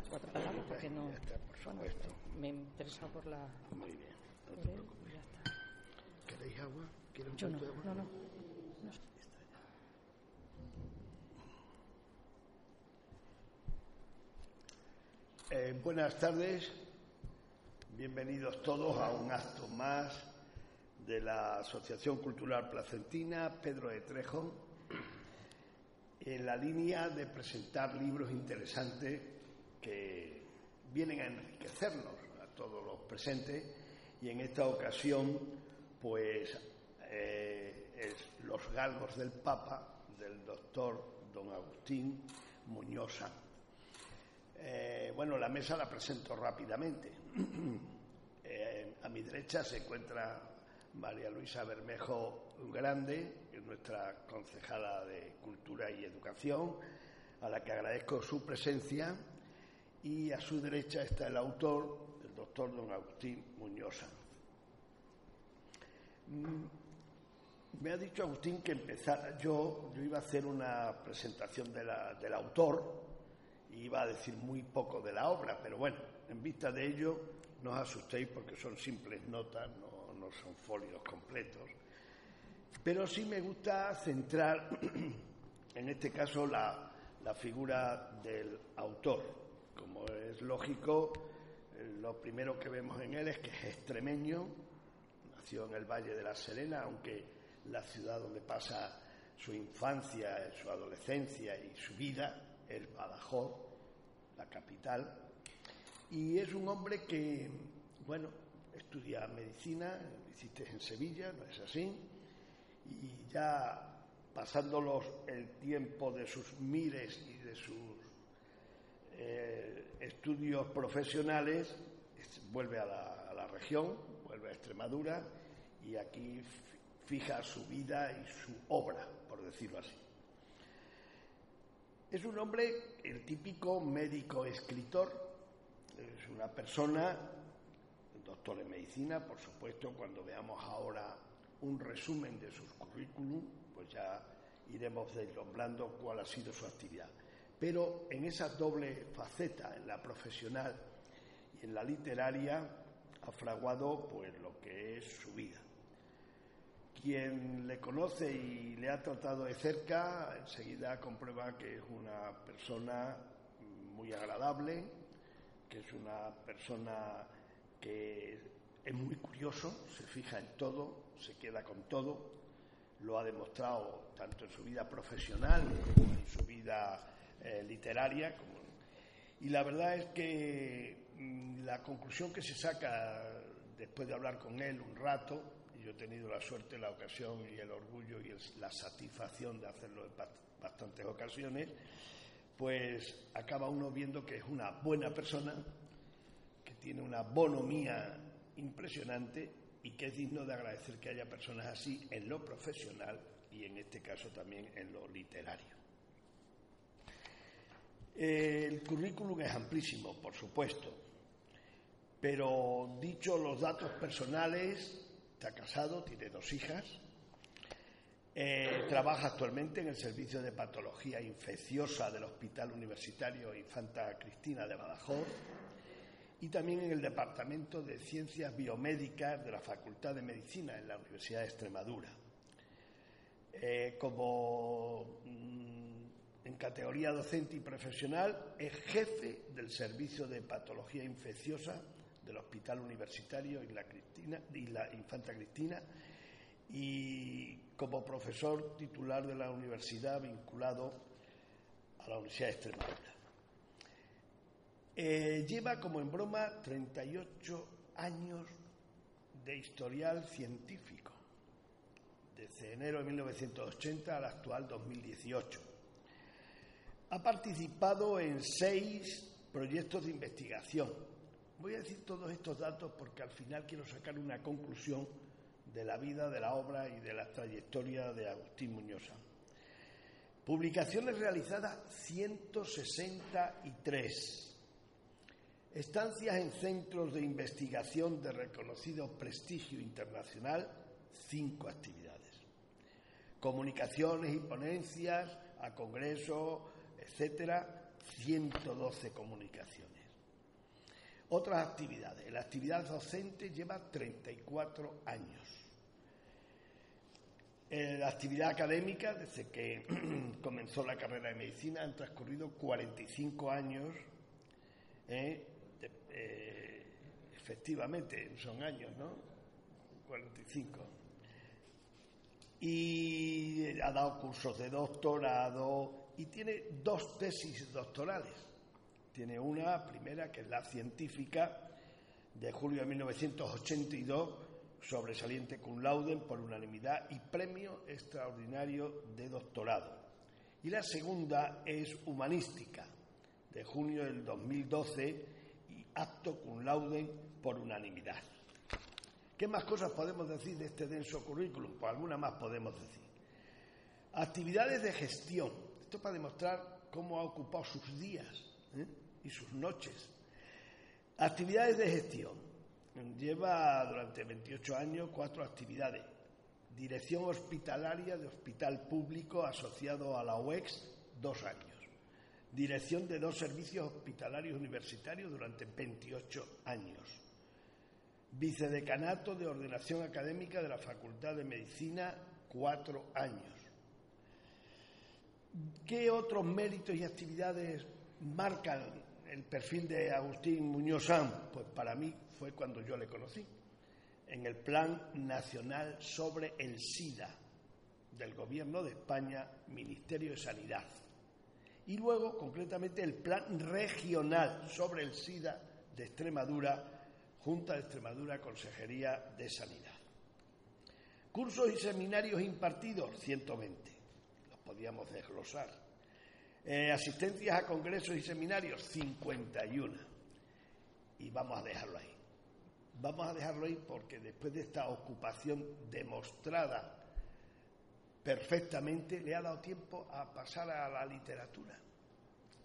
las cuatro palabras porque no. Ya está, por supuesto. Me he interesado por la. Muy bien, no te él preocupes. ya está. ¿Queréis agua? ¿Quieres un Yo no, de agua? no, no. no. Eh, buenas tardes, bienvenidos todos a un acto más de la Asociación Cultural Placentina Pedro de Trejo, en la línea de presentar libros interesantes que vienen a enriquecernos a todos los presentes y en esta ocasión pues eh, es Los Galgos del Papa del doctor don Agustín Muñosa. Eh, bueno, la mesa la presento rápidamente. Eh, a mi derecha se encuentra María Luisa Bermejo Grande, nuestra concejala de Cultura y Educación, a la que agradezco su presencia. Y a su derecha está el autor, el doctor don Agustín Muñosa. Mm, Me ha dicho Agustín que empezara. Yo, yo iba a hacer una presentación del autor, iba a decir muy poco de la obra, pero bueno, en vista de ello, no os asustéis porque son simples notas, no, no son folios completos. Pero sí me gusta centrar, en este caso, la, la figura del autor. Como es lógico, eh, lo primero que vemos en él es que es extremeño, nació en el Valle de la Serena, aunque la ciudad donde pasa su infancia, su adolescencia y su vida es Badajoz, la capital. Y es un hombre que, bueno, estudia medicina, lo hiciste en Sevilla, ¿no es así? Y ya pasando los- el tiempo de sus mires y de sus eh, estudios profesionales, es- vuelve a la, a la región, vuelve a Extremadura y aquí fija su vida y su obra, por decirlo así. Es un hombre, el típico médico escritor, es una persona, doctor en medicina, por supuesto, cuando veamos ahora un resumen de sus currículum, pues ya iremos deslumbrando cuál ha sido su actividad. Pero en esa doble faceta, en la profesional y en la literaria, ha fraguado pues lo que es su vida. Quien le conoce y le ha tratado de cerca, enseguida comprueba que es una persona muy agradable, que es una persona que es muy curioso, se fija en todo, se queda con todo, lo ha demostrado tanto en su vida profesional como en su vida eh, literaria. y la verdad es que mm, la conclusión que se saca después de hablar con él un rato, y yo he tenido la suerte, la ocasión y el orgullo y la satisfacción de hacerlo en bast- bastantes ocasiones, pues acaba uno viendo que es una buena persona, que tiene una bonomía impresionante y que es digno de agradecer que haya personas así en lo profesional y en este caso también en lo literario. El currículum es amplísimo, por supuesto, pero dicho los datos personales, está casado, tiene dos hijas, eh, trabaja actualmente en el Servicio de Patología Infecciosa del Hospital Universitario Infanta Cristina de Badajoz y también en el Departamento de Ciencias Biomédicas de la Facultad de Medicina en la Universidad de Extremadura. Eh, como mm, categoría docente y profesional, es jefe del Servicio de Patología Infecciosa del Hospital Universitario y la, Cristina, y la Infanta Cristina y como profesor titular de la universidad vinculado a la Universidad de Extremadura. Eh, lleva como en broma 38 años de historial científico, desde enero de 1980 al actual 2018. Ha participado en seis proyectos de investigación. Voy a decir todos estos datos porque al final quiero sacar una conclusión de la vida, de la obra y de la trayectoria de Agustín Muñosa. Publicaciones realizadas 163. Estancias en centros de investigación de reconocido prestigio internacional, cinco actividades. Comunicaciones y ponencias a congresos, etcétera, 112 comunicaciones. Otras actividades. La actividad docente lleva 34 años. Eh, la actividad académica, desde que comenzó la carrera de medicina, han transcurrido 45 años. ¿eh? Eh, efectivamente, son años, ¿no? 45. Y ha dado cursos de doctorado y tiene dos tesis doctorales. Tiene una primera, que es la científica, de julio de 1982 sobresaliente cum laude por unanimidad y premio extraordinario de doctorado. Y la segunda es humanística, de junio del 2012 y acto cum laude por unanimidad. ¿Qué más cosas podemos decir de este denso currículum? Pues alguna más podemos decir. Actividades de gestión. Esto para demostrar cómo ha ocupado sus días ¿eh? y sus noches. Actividades de gestión Lleva durante 28 años cuatro actividades. Dirección hospitalaria de hospital público asociado a la UEX, dos años. Dirección de dos servicios hospitalarios universitarios durante 28 años. Vicedecanato de ordenación académica de la Facultad de Medicina, cuatro años. ¿Qué otros méritos y actividades marcan el perfil de Agustín Muñoz Pues para mí fue cuando yo le conocí, en el Plan Nacional sobre el SIDA del Gobierno de España, Ministerio de Sanidad. Y luego, concretamente, el Plan Regional sobre el SIDA de Extremadura, Junta de Extremadura, Consejería de Sanidad. Cursos y seminarios impartidos, 120. Podíamos desglosar. Eh, asistencias a congresos y seminarios, 51. Y vamos a dejarlo ahí. Vamos a dejarlo ahí porque después de esta ocupación demostrada perfectamente, le ha dado tiempo a pasar a la literatura.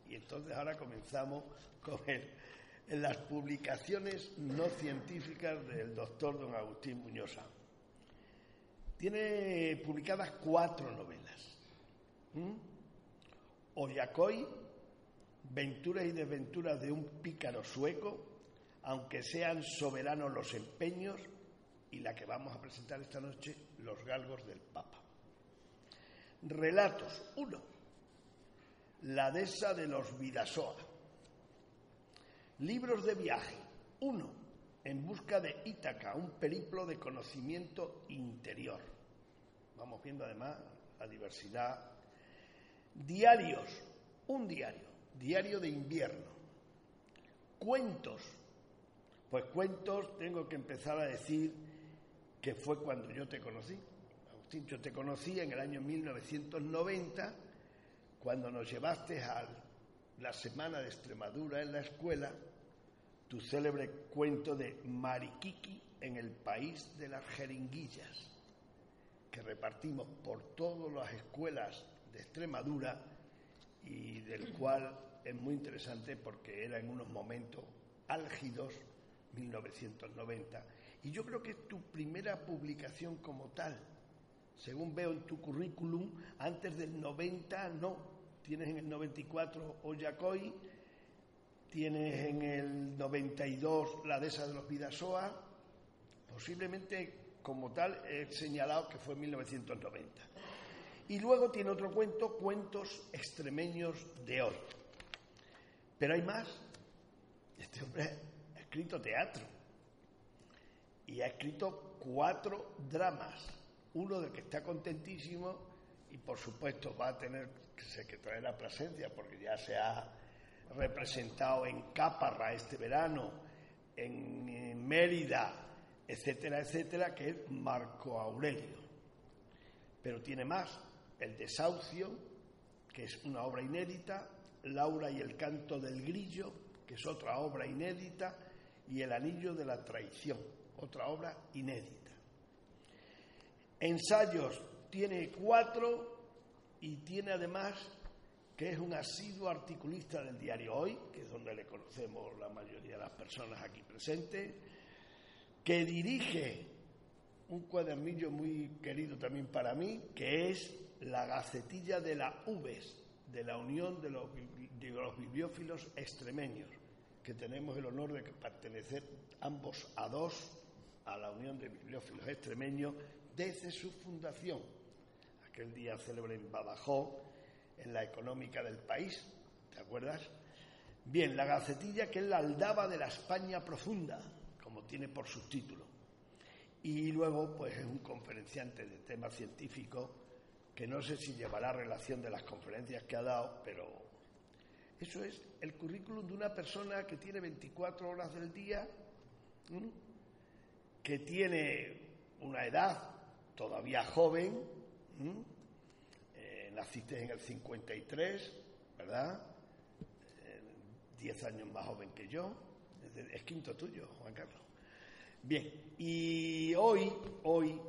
Y entonces ahora comenzamos con en las publicaciones no científicas del doctor don Agustín Muñoz. Tiene publicadas cuatro novelas. ¿Mm? Venturas y desventuras de un pícaro sueco, aunque sean soberanos los empeños, y la que vamos a presentar esta noche, los galgos del Papa. Relatos. Uno. La dehesa de los Vidasoa. Libros de viaje. Uno. En busca de Ítaca, un periplo de conocimiento interior. Vamos viendo además la diversidad. Diarios. Un diario. Diario de invierno. Cuentos pues cuentos, tengo que empezar a decir que fue cuando yo te conocí. Agustín, yo te conocí en el año 1990, cuando nos llevaste a la Semana de Extremadura en la escuela, tu célebre cuento de Mariquiqui en el país de las jeringuillas, que repartimos por todas las escuelas de Extremadura y del cual es muy interesante porque era en unos momentos álgidos 1990. Y yo creo que es tu primera publicación como tal. Según veo en tu currículum, antes del 90 no. Tienes en el 94 Oyacoy, tienes en el 92 la dehesa de los Vidasoa. Posiblemente como tal he señalado que fue en 1990. Y luego tiene otro cuento, Cuentos extremeños de hoy. Pero hay más. Este hombre escrito teatro y ha escrito cuatro dramas, uno del que está contentísimo y por supuesto va a tener que traer la presencia porque ya se ha representado en Cáparra este verano, en, Mérida, etcétera, etcétera, que es Marco Aurelio. Pero tiene más, El desahucio, que es una obra inédita, Laura y el canto del grillo, que es otra obra inédita, y El Anillo de la Traición, otra obra inédita. Ensayos tiene cuatro y tiene además que es un asiduo articulista del diario Hoy, que es donde le conocemos la mayoría de las personas aquí presentes, que dirige un cuadernillo muy querido también para mí, que es la Gacetilla de la UBES, de la Unión de los bibliófilos extremeños, que tenemos el honor de pertenecer ambos a dos a la Unión de Bibliófilos Extremeños desde su fundación, aquel día célebre en Badajoz, en la económica del país, ¿te acuerdas? Bien, la gacetilla que es la aldaba de la España profunda, como tiene por subtítulo. Y luego, pues es un conferenciante de temas científicos que no sé si llevará relación de las conferencias que ha dado, pero eso es el currículum de una persona que tiene 24 horas del día, que tiene una edad todavía joven, eh, naciste en el 53, ¿verdad? Eh, diez años más joven que yo, es quinto tuyo, Juan Carlos. Bien, y hoy, hoy,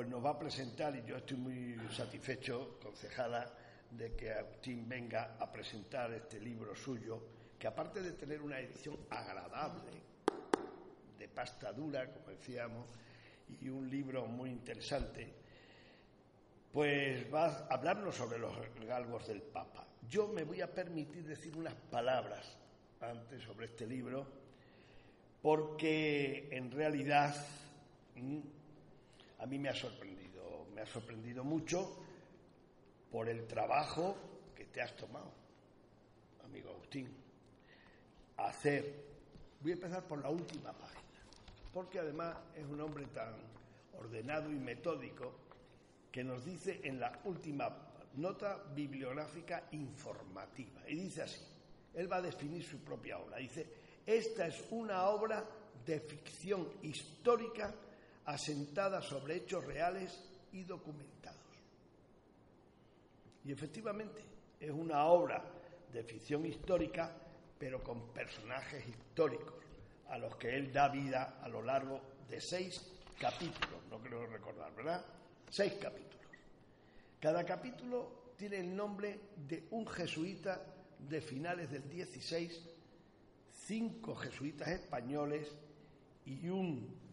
pues nos va a presentar, y yo estoy muy satisfecho, concejala, de que Agustín venga a presentar este libro suyo, que aparte de tener una edición agradable, de pasta dura, como decíamos, y un libro muy interesante, pues va a hablarnos sobre los galgos del Papa. Yo me voy a permitir decir unas palabras antes sobre este libro, porque en realidad mm, a mí me ha sorprendido, me ha sorprendido mucho por el trabajo que te has tomado, amigo Agustín, hacer. Voy a empezar por la última página, porque además es un hombre tan ordenado y metódico que nos dice en la última nota bibliográfica informativa. Y dice así, él va a definir su propia obra. Dice, esta es una obra de ficción histórica asentada sobre hechos reales y documentados. Y efectivamente, es una obra de ficción histórica, pero con personajes históricos, a los que él da vida a lo largo de seis capítulos, no creo recordar, ¿verdad? Seis capítulos. Cada capítulo tiene el nombre de un jesuita de finales del 16, cinco jesuitas españoles y un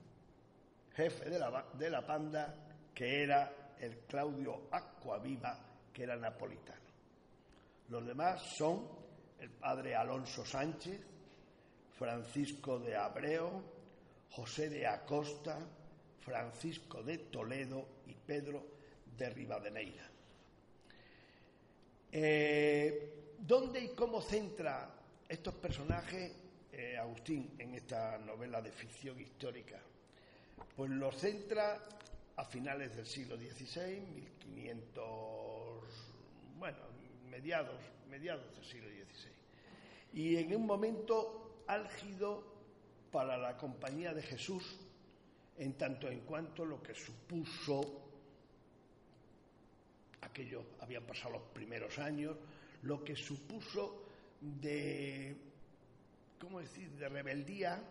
jefe de la, de la panda que era el Claudio Aquaviva, que era napolitano. Los demás son el padre Alonso Sánchez, Francisco de Abreu, José de Acosta, Francisco de Toledo y Pedro de Rivadeneira. Eh, ¿Dónde y cómo centra estos personajes eh, Agustín en esta novela de ficción histórica? Pues los centra a finales del siglo XVI, 1500, bueno, mediados, mediados del siglo XVI. Y en un momento álgido para la compañía de Jesús, en tanto en cuanto lo que supuso aquello habían pasado los primeros años, lo que supuso de ¿cómo decir?, de rebeldía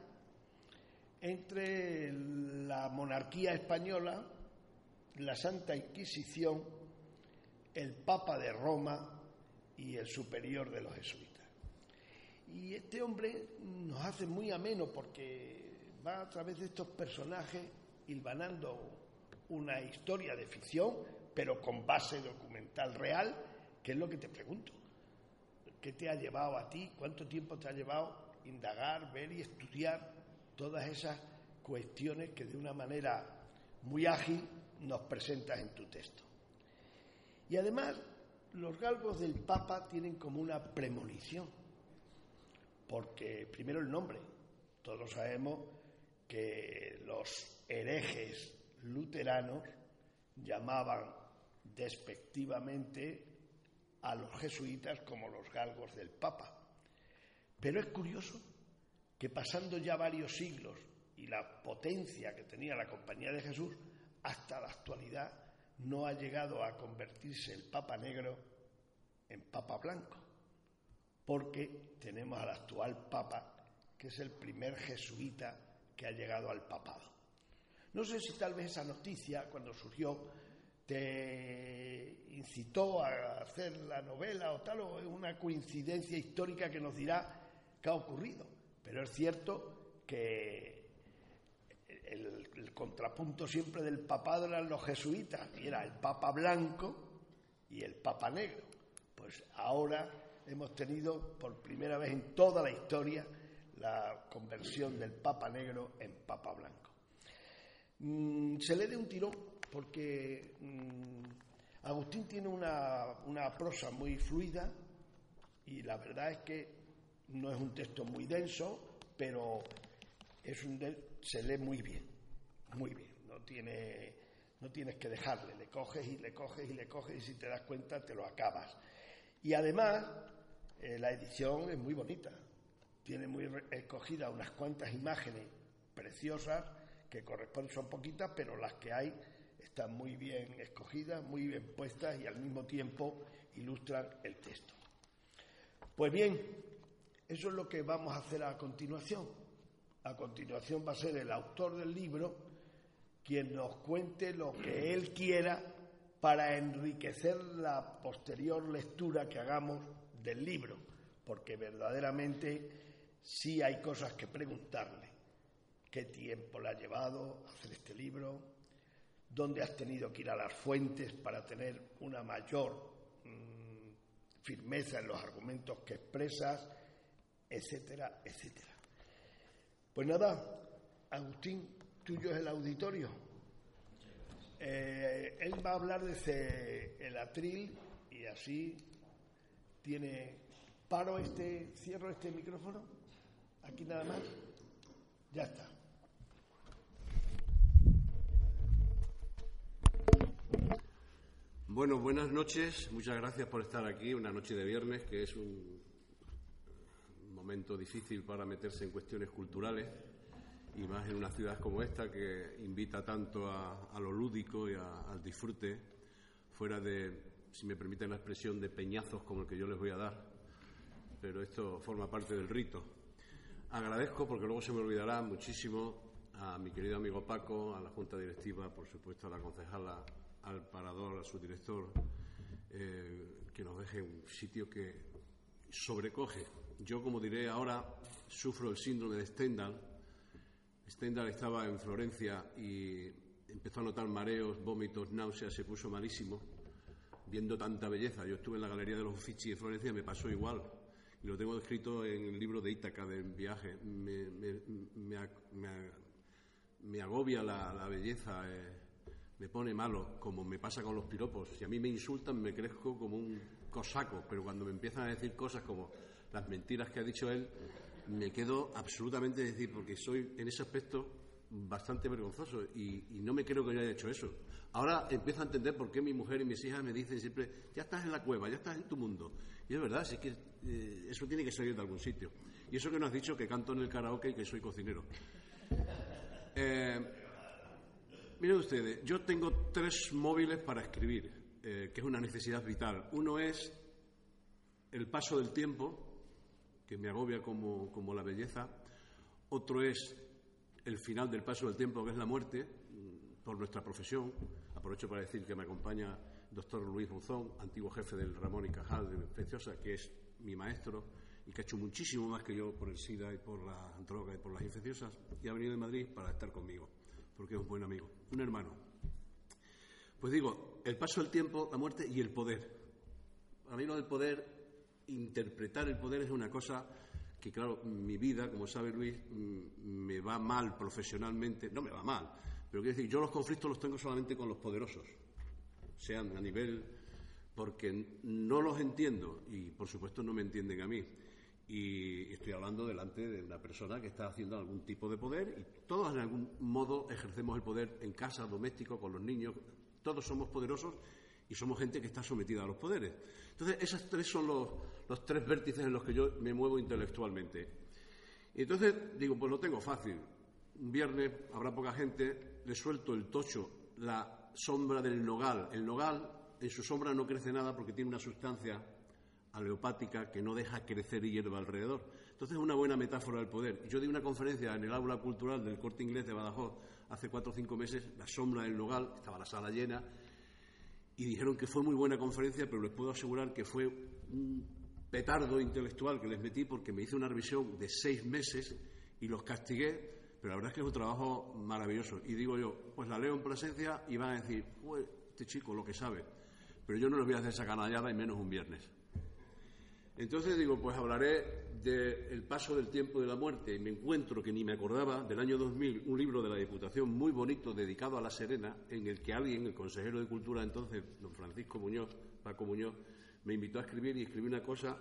entre la monarquía española, la Santa Inquisición, el Papa de Roma y el superior de los jesuitas. Y este hombre nos hace muy ameno porque va a través de estos personajes hilvanando una historia de ficción, pero con base documental real, que es lo que te pregunto. ¿Qué te ha llevado a ti? ¿Cuánto tiempo te ha llevado indagar, ver y estudiar todas esas cuestiones que de una manera muy ágil nos presentas en tu texto? Y además, los galgos del Papa tienen como una premonición, porque primero el nombre, todos sabemos que los herejes luteranos llamaban despectivamente a los jesuitas como los galgos del Papa. Pero es curioso que pasando ya varios siglos y la potencia que tenía la Compañía de Jesús, hasta la actualidad no ha llegado a convertirse el Papa Negro en Papa Blanco, porque tenemos al actual Papa, que es el primer jesuita que ha llegado al papado. No sé si tal vez esa noticia, cuando surgió, te incitó a hacer la novela o tal, o es una coincidencia histórica que nos dirá qué ha ocurrido. Pero es cierto que el, contrapunto siempre del papado eran los jesuitas, y era el papa blanco y el papa negro. Pues ahora hemos tenido por primera vez en toda la historia la conversión del Papa Negro en Papa Blanco. Mm, se le de un tirón porque mm, Agustín tiene una, una prosa muy fluida y la verdad es que no es un texto muy denso, pero es un se lee muy bien, muy bien. No tiene, no tienes que dejarle, le coges y le coges y le coges y si te das cuenta te lo acabas. Y además eh, la edición es muy bonita, tiene muy escogida unas cuantas imágenes preciosas que corresponden, son poquitas, pero las que hay están muy bien escogidas, muy bien puestas y al mismo tiempo ilustran el texto. Pues bien, eso es lo que vamos a hacer a continuación. A continuación va a ser el autor del libro quien nos cuente lo que él quiera para enriquecer la posterior lectura que hagamos del libro, porque verdaderamente sí hay cosas que preguntarle. ¿Qué tiempo le ha llevado hacer este libro? ¿Dónde has tenido que ir a las fuentes para tener una mayor mm, firmeza en los argumentos que expresas? Etcétera, etcétera. Pues nada, Agustín, tuyo es el auditorio. Eh, él va a hablar de el atril y así tiene. Paro este, cierro este micrófono. Aquí nada más. Ya está. Bueno, buenas noches. Muchas gracias por estar aquí. Una noche de viernes, que es un momento difícil para meterse en cuestiones culturales y más en una ciudad como esta que invita tanto a, lo lúdico y al disfrute, fuera de, si me permiten la expresión, de peñazos como el que yo les voy a dar. Pero esto forma parte del rito. Agradezco, porque luego se me olvidará muchísimo, a mi querido amigo Paco, a la Junta Directiva, por supuesto a la concejala, al parador, a su director, eh, que nos deje un sitio que sobrecoge. Yo, como diré ahora, sufro el síndrome de Stendhal, Stendhal estaba en Florencia y empezó a notar mareos, vómitos, náuseas, se puso malísimo viendo tanta belleza. Yo estuve en la Galería de los Uffizi de Florencia y me pasó igual. Y lo tengo escrito en el libro de Ítaca del viaje. Me, agobia la, belleza, eh, me pone malo, como me pasa con los piropos. Si a mí me insultan, me crezco como un cosaco, pero cuando me empiezan a decir cosas como las mentiras que ha dicho él, me quedo absolutamente decir, porque soy en ese aspecto bastante vergonzoso y, no me creo que yo haya hecho eso. Ahora empiezo a entender por qué mi mujer y mis hijas me dicen siempre, ya estás en la cueva, ya estás en tu mundo. Y es verdad, es que eh, eso tiene que salir de algún sitio. Y eso que nos has dicho que canto en el karaoke y que soy cocinero. Eh, miren ustedes, yo tengo tres móviles para escribir, eh, que es una necesidad vital. Uno es el paso del tiempo, que me agobia como, como la belleza. Otro es el final del paso del tiempo, que es la muerte, mm, por nuestra profesión. Aprovecho para decir que me acompaña el doctor Luis Buzón, antiguo jefe del Ramón y Cajal de Infecciosa, que es mi maestro y que ha hecho muchísimo más que yo por el SIDA y por la droga y por las infecciosas, y ha venido de Madrid para estar conmigo, porque es un buen amigo, un hermano. Pues digo, el paso del tiempo, la muerte y el poder. A mí lo del poder interpretar el poder es una cosa que, claro, mi vida, como sabe Luis, mm, me va mal profesionalmente, no me va mal, pero quiero decir, yo los conflictos los tengo solamente con los poderosos, sean a nivel, porque no los entiendo y, por supuesto, no me entienden a mí. Y estoy hablando delante de una persona que está haciendo algún tipo de poder y todos en algún modo ejercemos el poder en casa, doméstico, con los niños, todos somos poderosos y somos gente que está sometida a los poderes. Entonces, esos tres son los, los tres vértices en los que yo me muevo intelectualmente. Y entonces digo, pues lo tengo fácil. Un viernes habrá poca gente, le suelto el tocho, la sombra del nogal. El nogal, en su sombra no crece nada porque tiene una sustancia aleopática que no deja crecer hierba alrededor. Entonces es una buena metáfora del poder. Yo di una conferencia en el aula cultural del corte inglés de Badajoz hace cuatro o cinco meses, la sombra del nogal, estaba la sala llena, y dijeron que fue muy buena conferencia, pero les puedo asegurar que fue un petardo intelectual que les metí porque me hice una revisión de seis meses y los castigué, pero la verdad es que es un trabajo maravilloso. Y digo yo, pues la leo en presencia y van a decir, este chico lo que sabe, pero yo no les voy a hacer esa canallada y menos un viernes. Entonces digo, pues hablaré del paso del tiempo de la muerte. Y me encuentro, que ni me acordaba, del año 2000, un libro de la Diputación muy bonito dedicado a La Serena, en el que alguien, el consejero de Cultura entonces, don Francisco Muñoz, Paco Muñoz, me invitó a escribir y escribí una cosa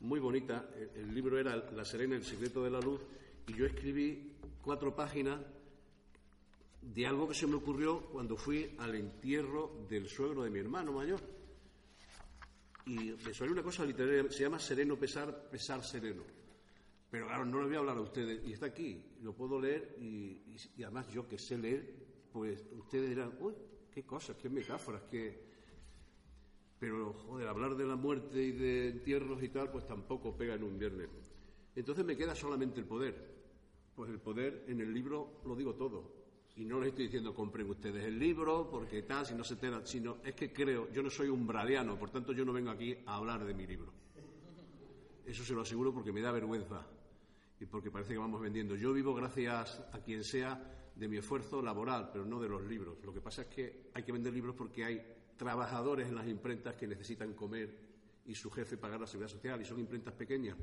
muy bonita. El libro era La Serena, el secreto de la luz, y yo escribí cuatro páginas de algo que se me ocurrió cuando fui al entierro del suegro de mi hermano mayor y me suena una cosa literaria, se llama Sereno Pesar, Pesar Sereno. Pero claro, no le voy a hablar a ustedes, y está aquí, lo puedo leer, y, además yo que sé leer, pues ustedes dirán, uy, qué cosas, qué metáforas, qué... Pero, joder, hablar de la muerte y de entierros y tal, pues tampoco pega en un viernes. Entonces me queda solamente el poder. Pues el poder en el libro lo digo todo. Y no les estoy diciendo compren ustedes el libro porque tal, si no se enteran, sino es que creo, yo no soy un bradiano, por tanto yo no vengo aquí a hablar de mi libro. Eso se lo aseguro porque me da vergüenza y porque parece que vamos vendiendo. Yo vivo gracias a quien sea de mi esfuerzo laboral, pero no de los libros. Lo que pasa es que hay que vender libros porque hay trabajadores en las imprentas que necesitan comer y su jefe pagar la seguridad social y son imprentas pequeñas.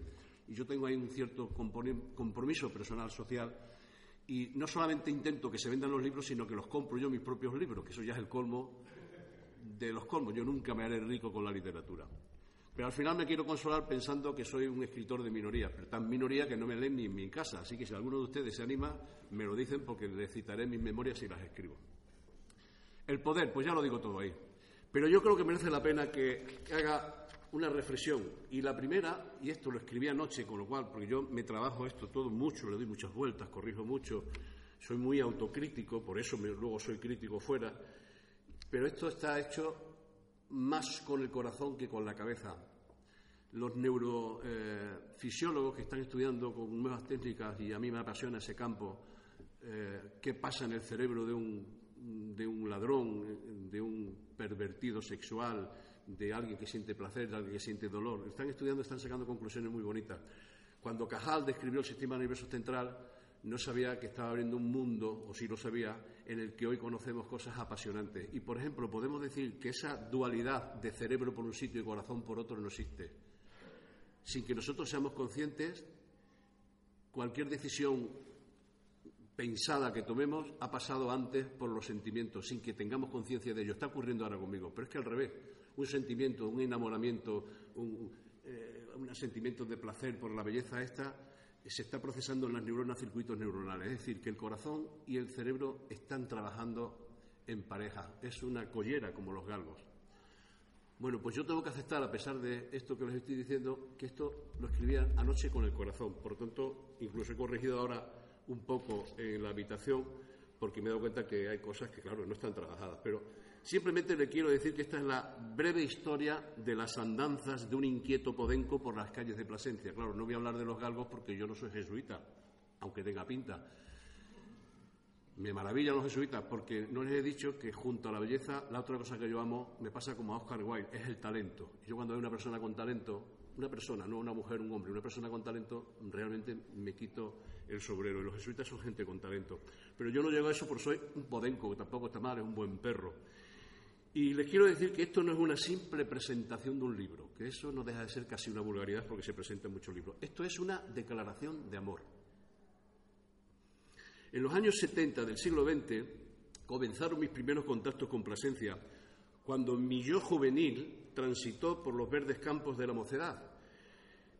Y yo tengo ahí un cierto compromiso personal social y no solamente intento que se vendan los libros, sino que los compro yo mis propios libros, que eso ya es el colmo de los colmos. Yo nunca me haré rico con la literatura. Pero al final me quiero consolar pensando que soy un escritor de minoría, pero tan minoría que no me leen ni en mi casa. Así que si alguno de ustedes se anima, me lo dicen porque les citaré mis memorias y las escribo. El poder, pues ya lo digo todo ahí. Pero yo creo que merece la pena que haga una reflexión. Y la primera, y esto lo escribí anoche, con lo cual, porque yo me trabajo esto todo mucho, le doy muchas vueltas, corrijo mucho, soy muy autocrítico, por eso luego soy crítico fuera, pero esto está hecho más con el corazón que con la cabeza. Los neurofisiólogos que están estudiando con nuevas técnicas, y a mí me apasiona ese campo, eh, qué pasa en el cerebro de un, de un ladrón, de un pervertido sexual, de alguien que siente placer, de alguien que siente dolor. Están estudiando, están sacando conclusiones muy bonitas. Cuando Cajal describió el sistema nervioso central, no sabía que estaba abriendo un mundo, o sí lo sabía, en el que hoy conocemos cosas apasionantes. Y, por ejemplo, podemos decir que esa dualidad de cerebro por un sitio y corazón por otro no existe. Sin que nosotros seamos conscientes, cualquier decisión pensada que tomemos ha pasado antes por los sentimientos, sin que tengamos conciencia de ello. Está ocurriendo ahora conmigo, pero es que al revés un sentimiento, un enamoramiento, eh, un, sentimiento de placer por la belleza esta, se está procesando en las neuronas, circuitos neuronales. Es decir, que el corazón y el cerebro están trabajando en pareja. Es una collera como los galgos. Bueno, pues yo tengo que aceptar, a pesar de esto que les estoy diciendo, que esto lo escribía anoche con el corazón. Por tanto, incluso he corregido ahora un poco en la habitación, porque me he dado cuenta que hay cosas que, claro, no están trabajadas. Pero Simplemente le quiero decir que esta es la breve historia de las andanzas de un inquieto podenco por las calles de Plasencia. Claro, no voy a hablar de los galgos porque yo no soy jesuita, aunque tenga pinta. Me maravillan los jesuitas porque no les he dicho que junto a la belleza, la otra cosa que yo amo me pasa como a Oscar Wilde, es el talento. Yo cuando veo una persona con talento, una persona, no una mujer, un hombre, una persona con talento, realmente me quito el sobrero. Y los jesuitas son gente con talento. Pero yo no llego a eso porque soy un podenco, que tampoco está mal, es un buen perro. Y les quiero decir que esto no es una simple presentación de un libro, que eso no deja de ser casi una vulgaridad porque se presenta en muchos libros. Esto es una declaración de amor. En los años 70 del siglo XX comenzaron mis primeros contactos con Plasencia, cuando mi yo juvenil transitó por los verdes campos de la mocedad.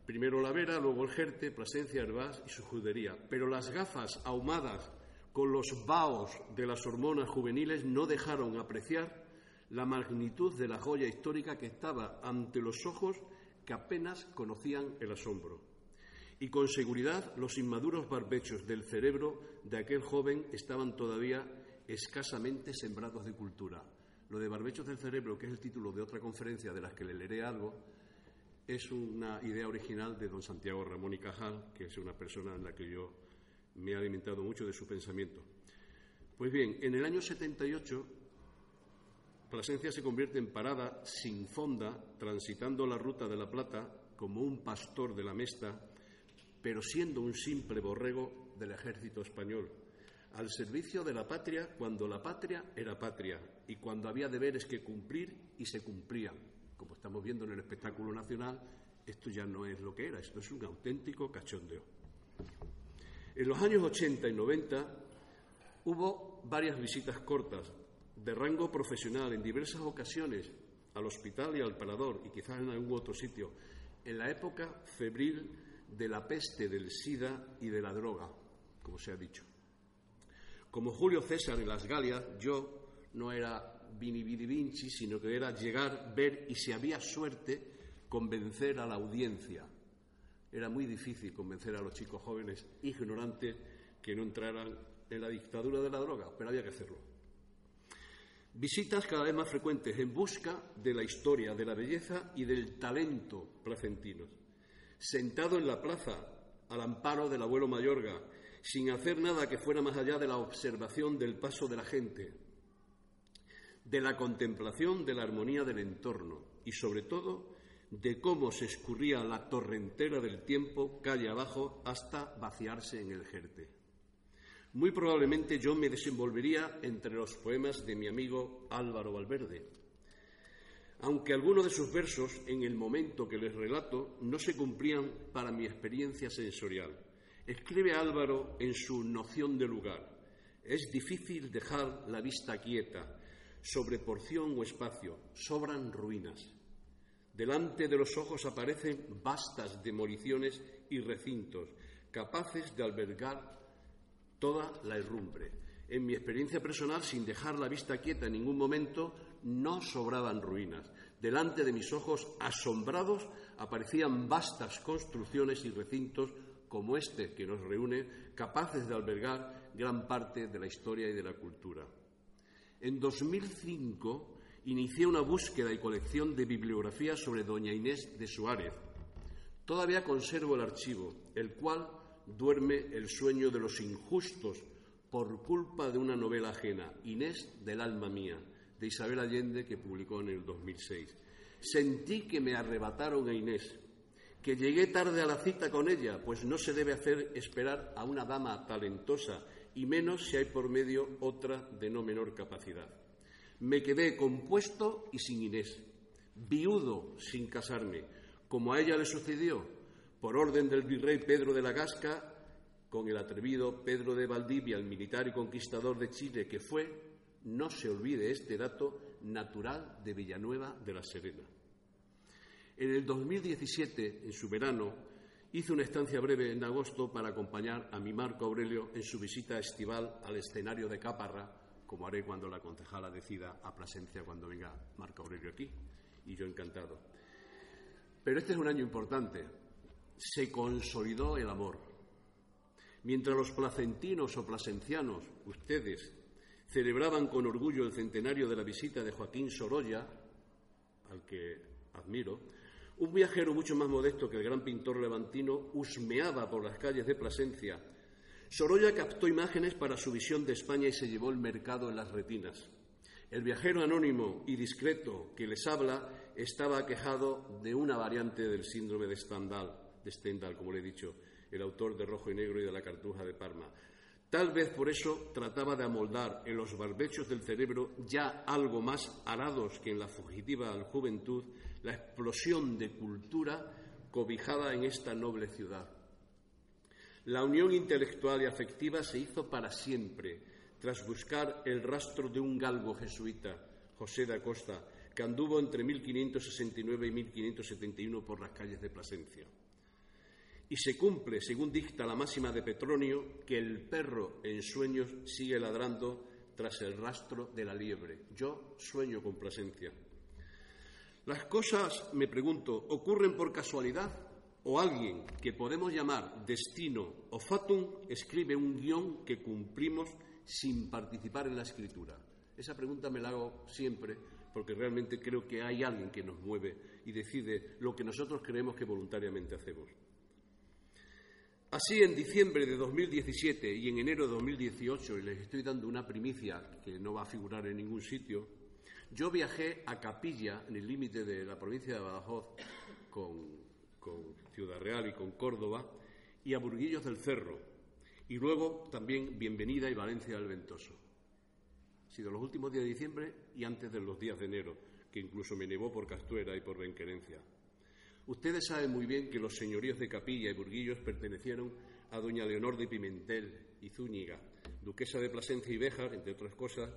Primero la Vera, luego el Jerte, Plasencia, Herbás y su judería. Pero las gafas ahumadas con los vaos de las hormonas juveniles no dejaron apreciar la magnitud de la joya histórica que estaba ante los ojos que apenas conocían el asombro. Y con seguridad los inmaduros barbechos del cerebro de aquel joven estaban todavía escasamente sembrados de cultura. Lo de barbechos del cerebro, que es el título de otra conferencia de las que le leeré algo, es una idea original de don Santiago Ramón y Cajal, que es una persona en la que yo me he alimentado mucho de su pensamiento. Pues bien, en el año 78 Plasencia se convierte en parada sin fonda, transitando la ruta de la Plata como un pastor de la Mesta, pero siendo un simple borrego del ejército español, al servicio de la patria cuando la patria era patria y cuando había deberes que cumplir y se cumplían, como estamos viendo en el espectáculo nacional esto ya no es lo que era, esto es un auténtico cachondeo. En los años 80 y 90 hubo varias visitas cortas de rango profesional en diversas ocasiones al hospital y al parador y quizás en algún otro sitio, en la época febril de la peste, del SIDA y de la droga, como se ha dicho. Como Julio César en las Galias, yo no era vini vidi vinci, sino que era llegar, ver y si había suerte, convencer a la audiencia. Era muy difícil convencer a los chicos jóvenes ignorantes que no entraran en la dictadura de la droga, pero había que hacerlo. Visitas cada vez más frecuentes en busca de la historia, de la belleza y del talento placentinos. Sentado en la plaza, al amparo del abuelo Mayorga, sin hacer nada que fuera más allá de la observación del paso de la gente, de la contemplación de la armonía del entorno y, sobre todo, de cómo se escurría la torrentera del tiempo calle abajo hasta vaciarse en el Jerte. Muy probablemente yo me desenvolvería entre los poemas de mi amigo Álvaro Valverde, aunque algunos de sus versos, en el momento que les relato, no se cumplían para mi experiencia sensorial. Escribe Álvaro en su noción de lugar. Es difícil dejar la vista quieta, sobre porción o espacio, sobran ruinas. Delante de los ojos aparecen vastas demoliciones y recintos, capaces de albergar toda la herrumbre. En mi experiencia personal, sin dejar la vista quieta en ningún momento, no sobraban ruinas. Delante de mis ojos, asombrados, aparecían vastas construcciones y recintos como este que nos reúne, capaces de albergar gran parte de la historia y de la cultura. En 2005 inicié una búsqueda y colección de bibliografía sobre doña Inés de Suárez. Todavía conservo el archivo, el cual duerme el sueño de los injustos por culpa de una novela ajena, Inés del alma mía, de Isabel Allende, que publicó en el 2006. Sentí que me arrebataron a Inés, que llegué tarde a la cita con ella, pues no se debe hacer esperar a una dama talentosa, y menos si hay por medio otra de no menor capacidad. Me quedé compuesto y sin Inés, viudo sin casarme, como a ella le sucedió, por orden del virrey Pedro de la Gasca, con el atrevido Pedro de Valdivia, el militar y conquistador de Chile que fue, no se olvide este dato, natural de Villanueva de la Serena. En el 2017, en su verano, hice una estancia breve en agosto para acompañar a mi Marco Aurelio en su visita estival al escenario de Caparra, como haré cuando la concejala decida a Plasencia cuando venga Marco Aurelio aquí, y yo encantado. Pero este es un año importante, se consolidó el amor. Mientras los placentinos o plasencianos, ustedes, celebraban con orgullo el centenario de la visita de Joaquín Sorolla, al que admiro, un viajero mucho más modesto que el gran pintor levantino husmeaba por las calles de Plasencia. Sorolla captó imágenes para su visión de España y se llevó el mercado en las retinas. El viajero anónimo y discreto que les habla estaba aquejado de una variante del síndrome de Stendhal de Stendhal, como le he dicho, el autor de Rojo y Negro y de La Cartuja de Parma. Tal vez por eso trataba de amoldar en los barbechos del cerebro, ya algo más arados que en la fugitiva juventud, la explosión de cultura cobijada en esta noble ciudad. La unión intelectual y afectiva se hizo para siempre, tras buscar el rastro de un galgo jesuita, José de Acosta, que anduvo entre 1569 y 1571 por las calles de Plasencia. Y se cumple, según dicta la máxima de Petronio, que el perro en sueños sigue ladrando tras el rastro de la liebre. Yo sueño con Plasencia. Las cosas, me pregunto, ocurren por casualidad o alguien que podemos llamar destino o fatum escribe un guion que cumplimos sin participar en la escritura. Esa pregunta me la hago siempre porque realmente creo que hay alguien que nos mueve y decide lo que nosotros creemos que voluntariamente hacemos. Así, en diciembre de 2017 y en enero de 2018, y les estoy dando una primicia que no va a figurar en ningún sitio, yo viajé a Capilla, en el límite de la provincia de Badajoz, con, Ciudad Real y con Córdoba, y a Burguillos del Cerro, y luego también Bienvenida y Valencia del Ventoso. Ha sido los últimos días de diciembre y antes de los días de enero, que incluso me nevó por Castuera y por Benquerencia. Ustedes saben muy bien que los señoríos de Capilla y Burguillos pertenecieron a doña Leonor de Pimentel y Zúñiga, duquesa de Plasencia y Béjar, entre otras cosas,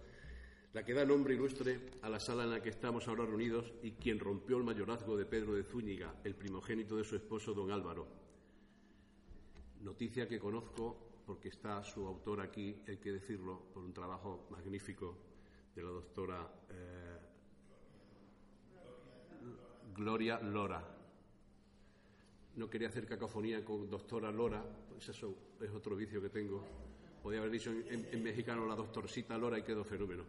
la que da nombre ilustre a la sala en la que estamos ahora reunidos y quien rompió el mayorazgo de Pedro de Zúñiga, el primogénito de su esposo don Álvaro. Noticia que conozco porque está su autor aquí, hay que decirlo, por un trabajo magnífico de la doctora eh, Gloria Lora. No quería hacer cacofonía con doctora Lora, pues eso es otro vicio que tengo. Podría haber dicho en, en mexicano la doctorcita Lora y quedó fenómeno.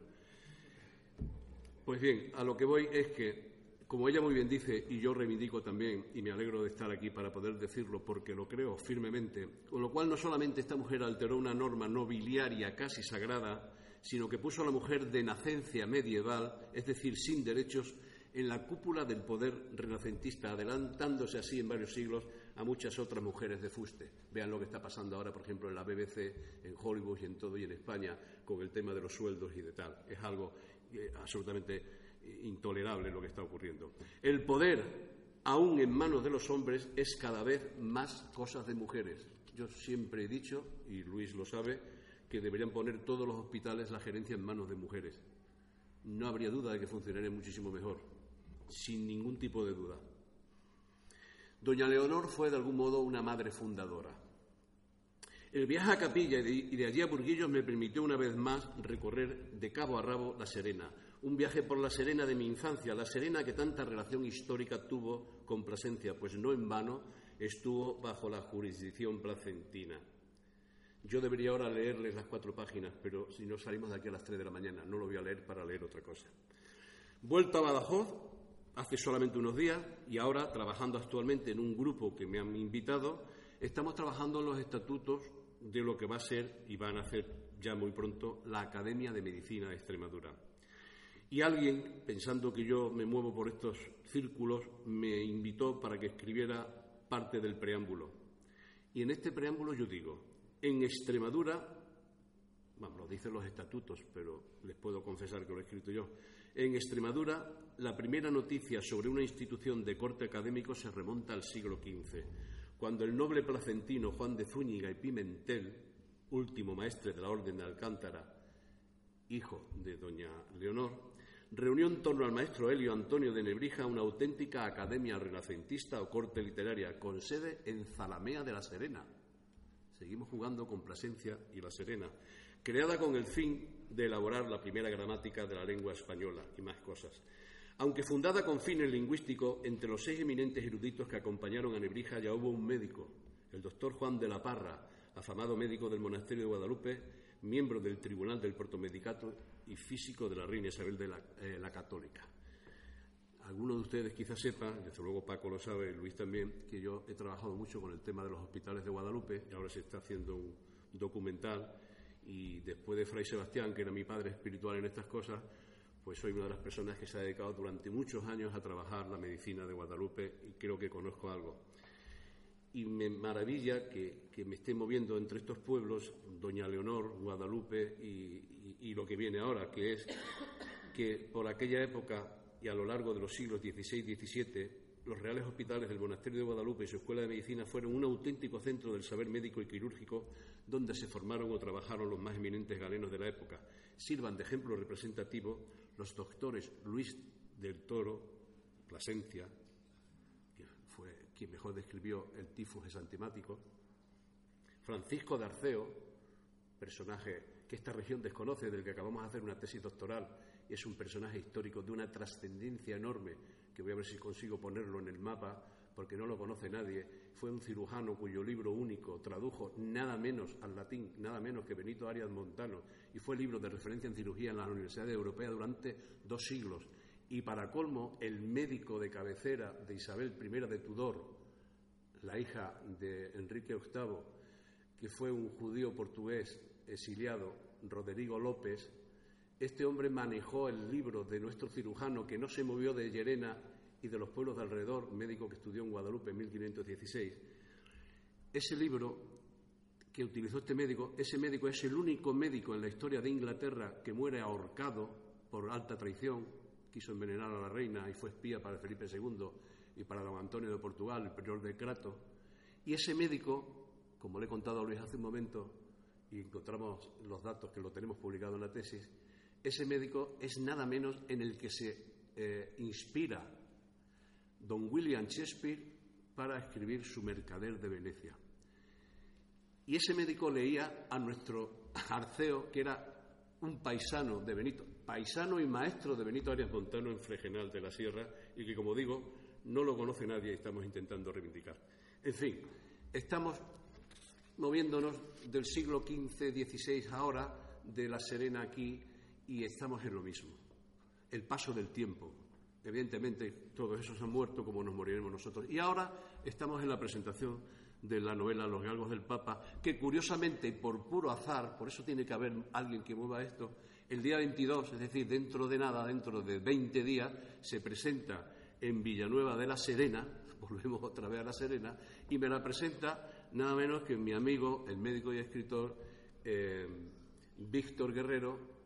Pues bien, a lo que voy es que, como ella muy bien dice, y yo reivindico también, y me alegro de estar aquí para poder decirlo porque lo creo firmemente, con lo cual no solamente esta mujer alteró una norma nobiliaria casi sagrada, sino que puso a la mujer de nacencia medieval, es decir, sin derechos, en la cúpula del poder renacentista, adelantándose así en varios siglos a muchas otras mujeres de fuste. Vean lo que está pasando ahora, por ejemplo, en la BBC, en Hollywood y en todo y en España, con el tema de los sueldos y de tal. Es algo eh, absolutamente intolerable lo que está ocurriendo. El poder, aún en manos de los hombres, es cada vez más cosas de mujeres. Yo siempre he dicho, y Luis lo sabe, que deberían poner todos los hospitales la gerencia en manos de mujeres. No habría duda de que funcionaría muchísimo mejor, sin ningún tipo de duda. Doña Leonor fue de algún modo una madre fundadora. El viaje a Capilla y de allí a Burguillos me permitió una vez más recorrer de cabo a rabo La Serena, un viaje por La Serena de mi infancia, La Serena que tanta relación histórica tuvo con Plasencia, pues no en vano estuvo bajo la jurisdicción placentina. Yo debería ahora leerles las cuatro páginas, pero si no salimos de aquí a las tres de la mañana, no lo voy a leer para leer otra cosa. Vuelto a Badajoz hace solamente unos días y ahora trabajando actualmente en un grupo que me han invitado, estamos trabajando en los estatutos de lo que va a ser y van a hacer ya muy pronto la Academia de Medicina de Extremadura. Y alguien, pensando que yo me muevo por estos círculos, me invitó para que escribiera parte del preámbulo. Y en este preámbulo yo digo, en Extremadura, vamos, lo dicen los estatutos, pero les puedo confesar que lo he escrito yo, en Extremadura la primera noticia sobre una institución de corte académico se remonta al siglo XV cuando el noble placentino Juan de Zúñiga y Pimentel, último maestre de la Orden de Alcántara, hijo de doña Leonor, reunió en torno al maestro Helio Antonio de Nebrija una auténtica academia renacentista o corte literaria con sede en Zalamea de la Serena. Seguimos jugando con Plasencia y la Serena, creada con el fin de elaborar la primera gramática de la lengua española y más cosas. Aunque fundada con fines lingüísticos, entre los seis eminentes eruditos que acompañaron a Nebrija ya hubo un médico, el doctor Juan de la Parra, afamado médico del monasterio de Guadalupe, miembro del Tribunal del Portomedicato y físico de la reina Isabel de la, eh, Católica. Algunos de ustedes quizás sepan, desde luego Paco lo sabe, Luis también, que yo he trabajado mucho con el tema de los hospitales de Guadalupe y ahora se está haciendo un documental y después de Fray Sebastián, que era mi padre espiritual en estas cosas, pues soy una de las personas que se ha dedicado durante muchos años a trabajar la medicina de Guadalupe y creo que conozco algo. Y me maravilla que, me esté moviendo entre estos pueblos, Doña Leonor, Guadalupe y, y, lo que viene ahora, que es que por aquella época y a lo largo de los siglos XVI y XVII, los reales hospitales del Monasterio de Guadalupe y su Escuela de Medicina fueron un auténtico centro del saber médico y quirúrgico donde se formaron o trabajaron los más eminentes galenos de la época. Sirvan de ejemplo representativo los doctores Luis del Toro, Plasencia, que fue quien mejor describió el tifus exantemático, Francisco de Arceo, personaje que esta región desconoce, del que acabamos de hacer una tesis doctoral, es un personaje histórico de una trascendencia enorme, que voy a ver si consigo ponerlo en el mapa, porque no lo conoce nadie, fue un cirujano cuyo libro único tradujo nada menos al latín, nada menos que Benito Arias Montano, y fue libro de referencia en cirugía en las universidades europeas durante dos siglos. Y para colmo, el médico de cabecera de Isabel I de Tudor, la hija de Enrique VIII, que fue un judío portugués exiliado, Rodrigo López, este hombre manejó el libro de nuestro cirujano que no se movió de Llerena y de los pueblos de alrededor, médico que estudió en Guadalupe en 1516. Ese libro que utilizó este médico, ese médico es el único médico en la historia de Inglaterra que muere ahorcado por alta traición, quiso envenenar a la reina y fue espía para Felipe II y para don Antonio de Portugal, el prior de Crato. Y ese médico, como le he contado a Luis hace un momento, y encontramos los datos que lo tenemos publicado en la tesis, ese médico es nada menos en el que se eh, inspira don William Shakespeare para escribir su Mercader de Venecia. Y ese médico leía a nuestro Arceo, que era un paisano de Benito, paisano y maestro de Benito Arias Montano en Fregenal de la Sierra, y que, como digo, no lo conoce nadie y estamos intentando reivindicar. En fin, estamos moviéndonos del siglo XV, XVI ahora, de La Serena aquí, y estamos en lo mismo. El paso del tiempo. Evidentemente, todos esos han muerto como nos moriremos nosotros. Y ahora estamos en la presentación de la novela Los Galgos del Papa, que curiosamente, por puro azar, por eso tiene que haber alguien que mueva esto, el día 22, es decir, dentro de nada, dentro de 20 días, se presenta en Villanueva de la Serena, volvemos otra vez a la Serena, y me la presenta nada menos que mi amigo, el médico y escritor eh, Víctor Guerrero,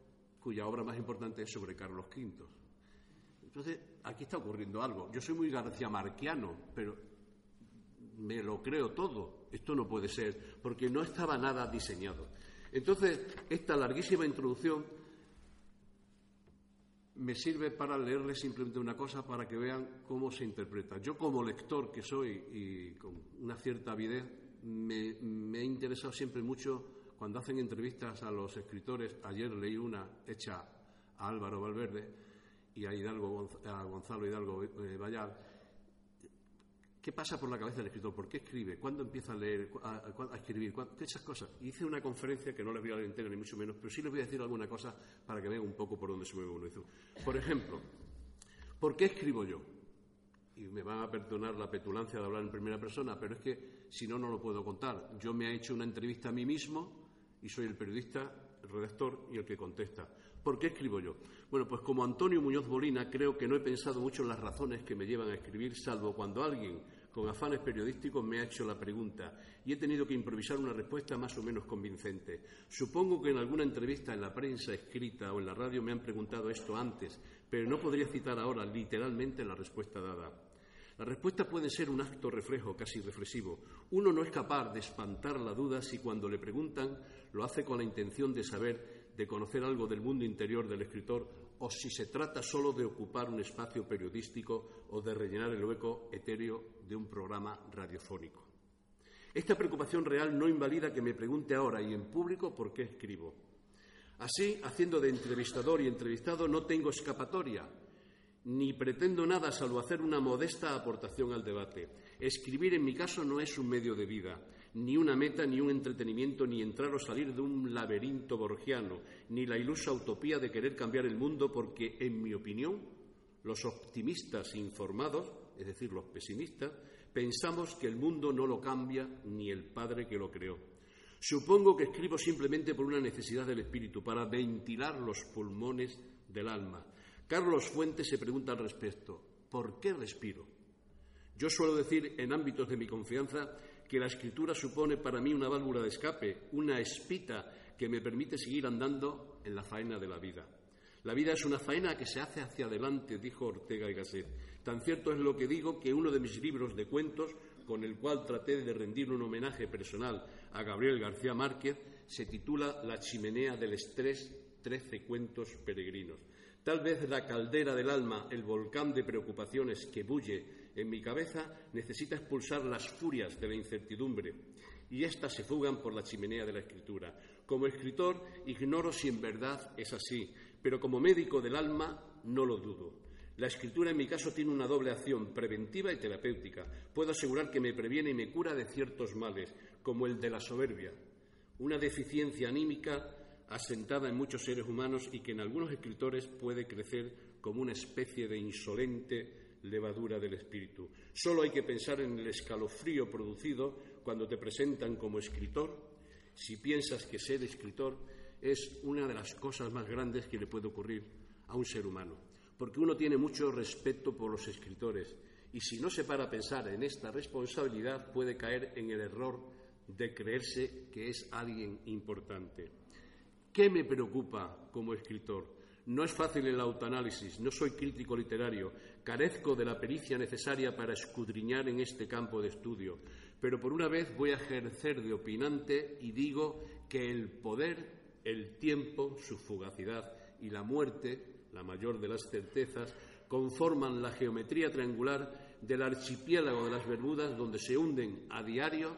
cuya obra más importante es sobre Carlos V. Entonces, aquí está ocurriendo algo. Yo soy muy García Marquiano, pero me lo creo todo. Esto no puede ser, porque no estaba nada diseñado. Entonces, esta larguísima introducción me sirve para leerles simplemente una cosa para que vean cómo se interpreta. Yo como lector que soy y con una cierta avidez, me, me he interesado siempre mucho cuando hacen entrevistas a los escritores. Ayer leí una hecha a Álvaro Valverde y a, Hidalgo, a Gonzalo Hidalgo eh, ¿Qué pasa por la cabeza del escritor? ¿Por qué escribe? ¿Cuándo empieza a leer, a, escribir? Esas cosas. Hice una conferencia que no les voy a leer entera ni mucho menos, pero sí les voy a decir alguna cosa para que vean un poco por dónde se mueve uno. Por ejemplo, ¿por qué escribo yo? Y me van a perdonar la petulancia de hablar en primera persona, pero es que si no, no lo puedo contar. Yo me he hecho una entrevista a mí mismo y soy el periodista, el redactor y el que contesta. ¿Por qué escribo yo? Bueno, pues como Antonio Muñoz Bolina, creo que no he pensado mucho en las razones que me llevan a escribir, salvo cuando alguien con afanes periodísticos me ha hecho la pregunta y he tenido que improvisar una respuesta más o menos convincente. Supongo que en alguna entrevista en la prensa escrita o en la radio me han preguntado esto antes, pero no podría citar ahora literalmente la respuesta dada. La respuesta puede ser un acto reflejo, casi reflexivo. Uno no es capaz de espantar la duda si cuando le preguntan lo hace con la intención de saber, de conocer algo del mundo interior del escritor o si se trata solo de ocupar un espacio periodístico o de rellenar el hueco etéreo de un programa radiofónico. Esta preocupación real no invalida que me pregunte ahora y en público por qué escribo. Así, haciendo de entrevistador y entrevistado, no tengo escapatoria ni pretendo nada salvo hacer una modesta aportación al debate. Escribir en mi caso no es un medio de vida, ni una meta, ni un entretenimiento, ni entrar o salir de un laberinto borgiano, ni la ilusa utopía de querer cambiar el mundo, porque, en mi opinión, los optimistas informados, es decir, los pesimistas, pensamos que el mundo no lo cambia ni el Padre que lo creó. Supongo que escribo simplemente por una necesidad del espíritu, para ventilar los pulmones del alma, Carlos Fuentes se pregunta al respecto, ¿por qué respiro? Yo suelo decir en ámbitos de mi confianza que la escritura supone para mí una válvula de escape, una espita que me permite seguir andando en la faena de la vida. La vida es una faena que se hace hacia adelante, dijo Ortega y Gasset. Tan cierto es lo que digo que uno de mis libros de cuentos, con el cual traté de rendir un homenaje personal a Gabriel García Márquez, se titula La chimenea del estrés, trece cuentos peregrinos. Tal vez la caldera del alma, el volcán de preocupaciones que bulle en mi cabeza, necesita expulsar las furias de la incertidumbre y éstas se fugan por la chimenea de la escritura. Como escritor, ignoro si en verdad es así, pero como médico del alma no lo dudo. La escritura en mi caso tiene una doble acción, preventiva y terapéutica. Puedo asegurar que me previene y me cura de ciertos males, como el de la soberbia, una deficiencia anímica asentada en muchos seres humanos y que en algunos escritores puede crecer como una especie de insolente levadura del espíritu. Solo hay que pensar en el escalofrío producido cuando te presentan como escritor. Si piensas que ser escritor es una de las cosas más grandes que le puede ocurrir a un ser humano, porque uno tiene mucho respeto por los escritores y si no se para a pensar en esta responsabilidad puede caer en el error de creerse que es alguien importante. ¿Qué me preocupa como escritor? No es fácil el autoanálisis, no soy crítico literario, carezco de la pericia necesaria para escudriñar en este campo de estudio, pero por una vez voy a ejercer de opinante y digo que el poder, el tiempo, su fugacidad y la muerte, la mayor de las certezas, conforman la geometría triangular del archipiélago de las Bermudas donde se hunden a diario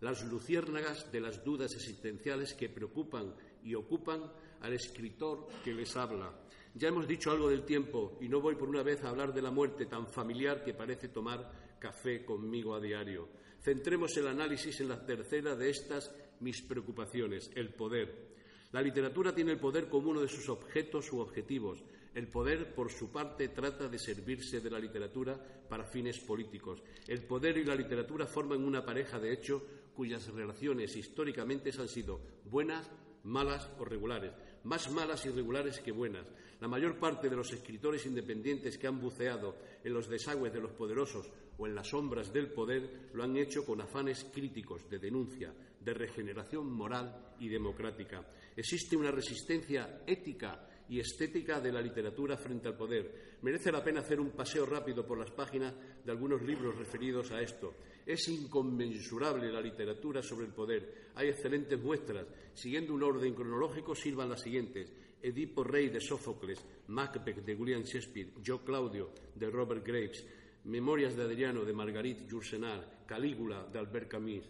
las luciérnagas de las dudas existenciales que preocupan y ocupan al escritor que les habla. Ya hemos dicho algo del tiempo y no voy por una vez a hablar de la muerte tan familiar que parece tomar café conmigo a diario. Centremos el análisis en la tercera de estas mis preocupaciones, el poder. La literatura tiene el poder como uno de sus objetos u objetivos. El poder, por su parte, trata de servirse de la literatura para fines políticos. El poder y la literatura forman una pareja, de hecho, cuyas relaciones históricamente han sido buenas, malas o regulares, más malas y regulares que buenas. La mayor parte de los escritores independientes que han buceado en los desagües de los poderosos o en las sombras del poder lo han hecho con afanes críticos de denuncia, de regeneración moral y democrática. Existe una resistencia ética y estética de la literatura frente al poder. Merece la pena hacer un paseo rápido por las páginas de algunos libros referidos a esto. Es inconmensurable la literatura sobre el poder. Hay excelentes muestras. Siguiendo un orden cronológico, sirvan las siguientes. Edipo Rey de Sófocles, Macbeth de William Shakespeare, Yo Claudio de Robert Graves, Memorias de Adriano de Marguerite Yourcenar, Calígula de Albert Camus,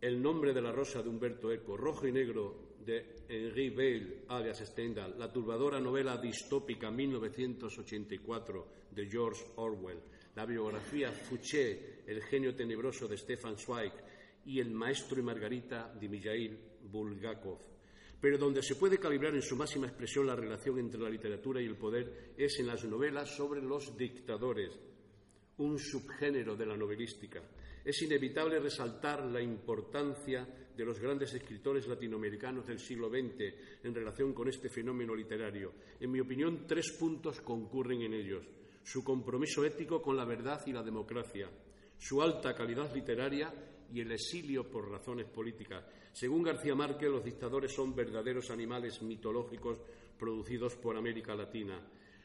El nombre de la rosa de Humberto Eco, Rojo y Negro de Henri Bale, alias Stendhal, la turbadora novela distópica 1984 de George Orwell, la biografía Fouché, El genio tenebroso de Stefan Zweig y El maestro y Margarita de Mijail Bulgakov. Pero donde se puede calibrar en su máxima expresión la relación entre la literatura y el poder es en las novelas sobre los dictadores, un subgénero de la novelística. Es inevitable resaltar la importancia de los grandes escritores latinoamericanos del siglo XX en relación con este fenómeno literario. En mi opinión, tres puntos concurren en ellos. Su compromiso ético con la verdad y la democracia, su alta calidad literaria y el exilio por razones políticas. Según García Márquez, los dictadores son verdaderos animales mitológicos producidos por América Latina.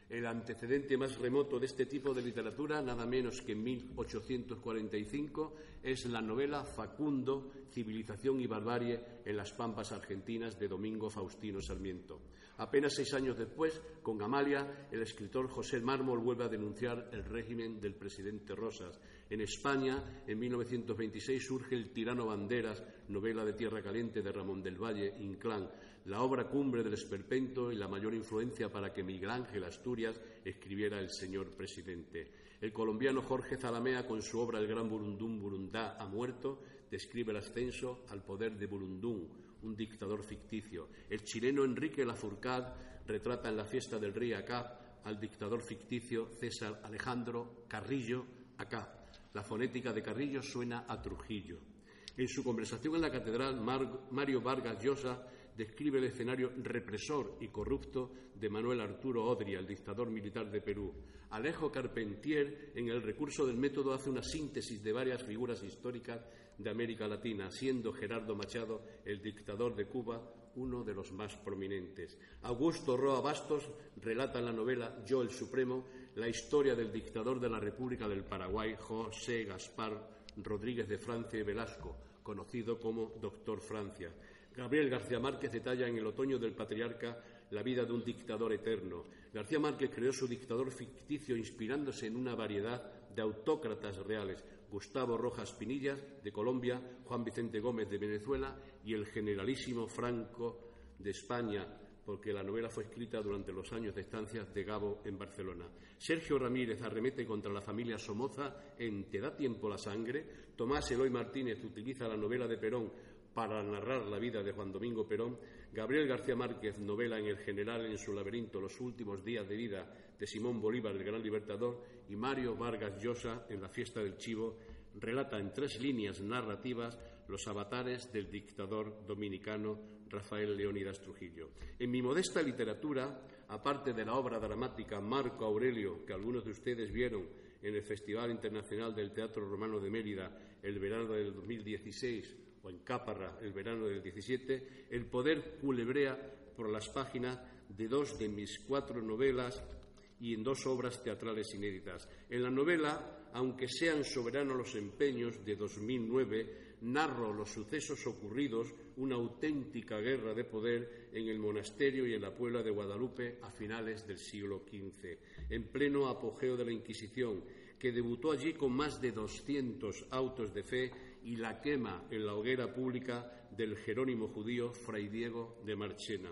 El antecedente más remoto de este tipo de literatura, nada menos que en 1845, es la novela Facundo, Civilización y Barbarie en las Pampas Argentinas de Domingo Faustino Sarmiento. Apenas seis años después, con Amalia, el escritor José Mármol vuelve a denunciar el régimen del presidente Rosas. En España, en 1926, surge El tirano Banderas, novela de Tierra Caliente de Ramón del Valle, Inclán, la obra cumbre del esperpento y la mayor influencia para que Miguel Ángel Asturias escribiera El señor presidente. El colombiano Jorge Zalamea, con su obra El gran Burundún Burundá ha muerto, describe el ascenso al poder de Burundún, un dictador ficticio. El chileno Enrique Lafourcade retrata en la fiesta del rey Acá al dictador ficticio César Alejandro Carrillo Acá. La fonética de Carrillo suena a Trujillo. En su conversación en la catedral, Mario Vargas Llosa describe el escenario represor y corrupto de Manuel Arturo Odria, el dictador militar de Perú. Alejo Carpentier, en el recurso del método, hace una síntesis de varias figuras históricas de América Latina, siendo Gerardo Machado, el dictador de Cuba, uno de los más prominentes. Augusto Roa Bastos relata en la novela Yo el Supremo la historia del dictador de la República del Paraguay, José Gaspar Rodríguez de Francia y Velasco, conocido como Doctor Francia. Gabriel García Márquez detalla en El otoño del patriarca la vida de un dictador eterno. García Márquez creó su dictador ficticio inspirándose en una variedad de autócratas reales, Gustavo Rojas Pinillas, de Colombia, Juan Vicente Gómez, de Venezuela, y el generalísimo Franco, de España, porque la novela fue escrita durante los años de estancia de Gabo en Barcelona. Sergio Ramírez arremete contra la familia Somoza en Te da tiempo la sangre. Tomás Eloy Martínez utiliza la novela de Perón para narrar la vida de Juan Domingo Perón. Gabriel García Márquez novela en el general en su laberinto los últimos días de vida de Simón Bolívar, el gran libertador, y Mario Vargas Llosa, en la fiesta del Chivo, relata en tres líneas narrativas los avatares del dictador dominicano Rafael Leónidas Trujillo. En mi modesta literatura, aparte de la obra dramática Marco Aurelio, que algunos de ustedes vieron en el Festival Internacional del Teatro Romano de Mérida el verano del 2016 o en Cáparra el verano del 17, el poder culebrea por las páginas de dos de mis cuatro novelas y en dos obras teatrales inéditas. En la novela, aunque sean soberanos los empeños de 2009, narro los sucesos ocurridos, una auténtica guerra de poder en el monasterio y en la Puebla de Guadalupe a finales del siglo XV, en pleno apogeo de la Inquisición, que debutó allí con más de 200 autos de fe y la quema en la hoguera pública del jerónimo judío Fray Diego de Marchena.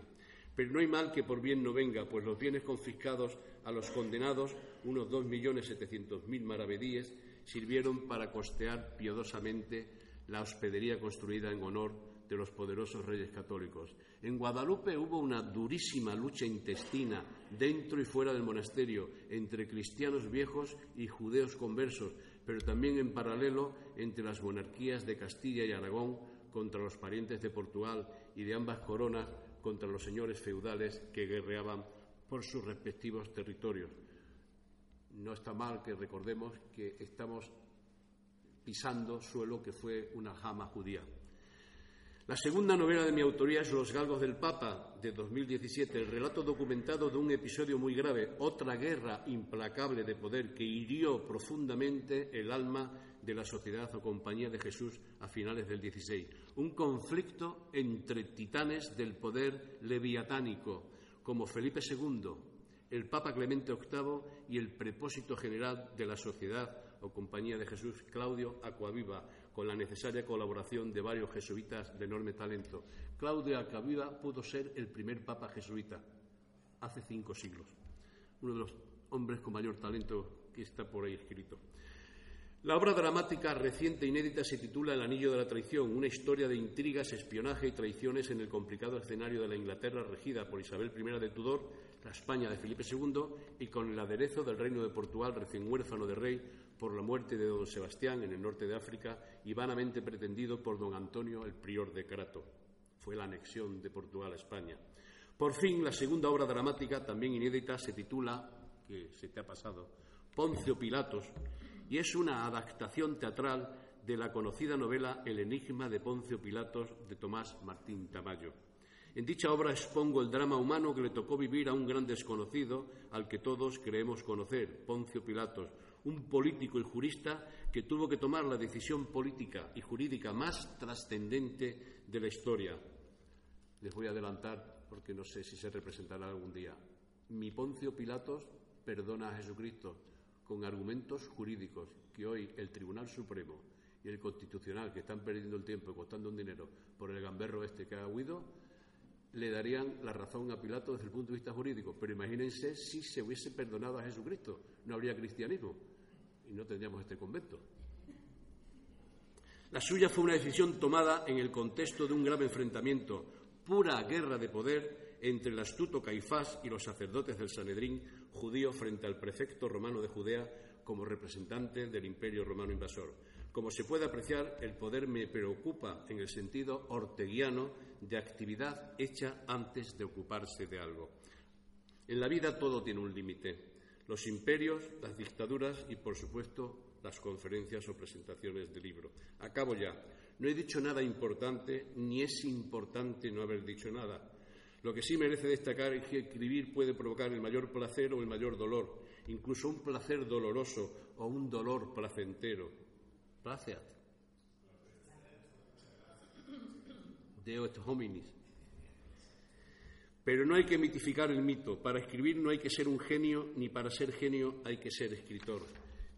Pero no hay mal que por bien no venga, pues los bienes confiscados a los condenados, unos 2.700.000 maravedíes, sirvieron para costear piadosamente la hospedería construida en honor de los poderosos reyes católicos. En Guadalupe hubo una durísima lucha intestina dentro y fuera del monasterio entre cristianos viejos y judeos conversos, pero también en paralelo entre las monarquías de Castilla y Aragón contra los parientes de Portugal y de ambas coronas contra los señores feudales que guerreaban por sus respectivos territorios. No está mal que recordemos que estamos pisando suelo que fue una jama judía. La segunda novela de mi autoría es Los Galgos del Papa, de 2017, el relato documentado de un episodio muy grave, otra guerra implacable de poder que hirió profundamente el alma de la Sociedad o Compañía de Jesús a finales del XVI. Un conflicto entre titanes del poder leviatánico, como Felipe II, el Papa Clemente VIII y el prepósito general de la Sociedad o Compañía de Jesús, Claudio Acuaviva, con la necesaria colaboración de varios jesuitas de enorme talento. Claudio Acuaviva pudo ser el primer Papa jesuita hace cinco siglos, uno de los hombres con mayor talento que está por ahí escrito. La obra dramática reciente inédita se titula El Anillo de la Traición, una historia de intrigas, espionaje y traiciones en el complicado escenario de la Inglaterra regida por Isabel I de Tudor, la España de Felipe II y con el aderezo del Reino de Portugal recién huérfano de rey por la muerte de don Sebastián en el norte de África y vanamente pretendido por don Antonio el prior de Crato. Fue la anexión de Portugal a España. Por fin, la segunda obra dramática, también inédita, se titula, que se te ha pasado, Poncio Pilatos, y es una adaptación teatral de la conocida novela El enigma de Poncio Pilatos de Tomás Martín Tamayo. En dicha obra expongo el drama humano que le tocó vivir a un gran desconocido al que todos creemos conocer, Poncio Pilatos, un político y jurista que tuvo que tomar la decisión política y jurídica más trascendente de la historia. Les voy a adelantar porque no sé si se representará algún día. Mi Poncio Pilatos perdona a Jesucristo con argumentos jurídicos que hoy el Tribunal Supremo y el Constitucional, que están perdiendo el tiempo y costando un dinero por el gamberro este que ha huido, le darían la razón a Pilato desde el punto de vista jurídico. Pero imagínense si se hubiese perdonado a Jesucristo, no habría cristianismo y no tendríamos este convento. La suya fue una decisión tomada en el contexto de un grave enfrentamiento, pura guerra de poder entre el astuto Caifás y los sacerdotes del Sanedrín judío frente al prefecto romano de Judea como representante del imperio romano invasor. Como se puede apreciar, el poder me preocupa en el sentido orteguiano de actividad hecha antes de ocuparse de algo. En la vida todo tiene un límite. Los imperios, las dictaduras y, por supuesto, las conferencias o presentaciones de libro. Acabo ya. No he dicho nada importante, ni es importante no haber dicho nada. Lo que sí merece destacar es que escribir puede provocar el mayor placer o el mayor dolor, incluso un placer doloroso o un dolor placentero. Placeat. Deo et hominis. Pero no hay que mitificar el mito. Para escribir no hay que ser un genio, ni para ser genio hay que ser escritor.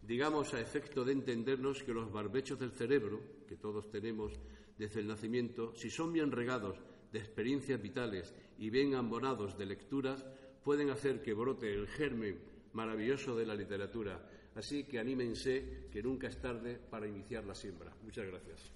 Digamos a efecto de entendernos que los barbechos del cerebro, que todos tenemos desde el nacimiento, si son bien regados de experiencias vitales y bien ambonados de lecturas, pueden hacer que brote el germen maravilloso de la literatura. Así que anímense, que nunca es tarde para iniciar la siembra. Muchas gracias.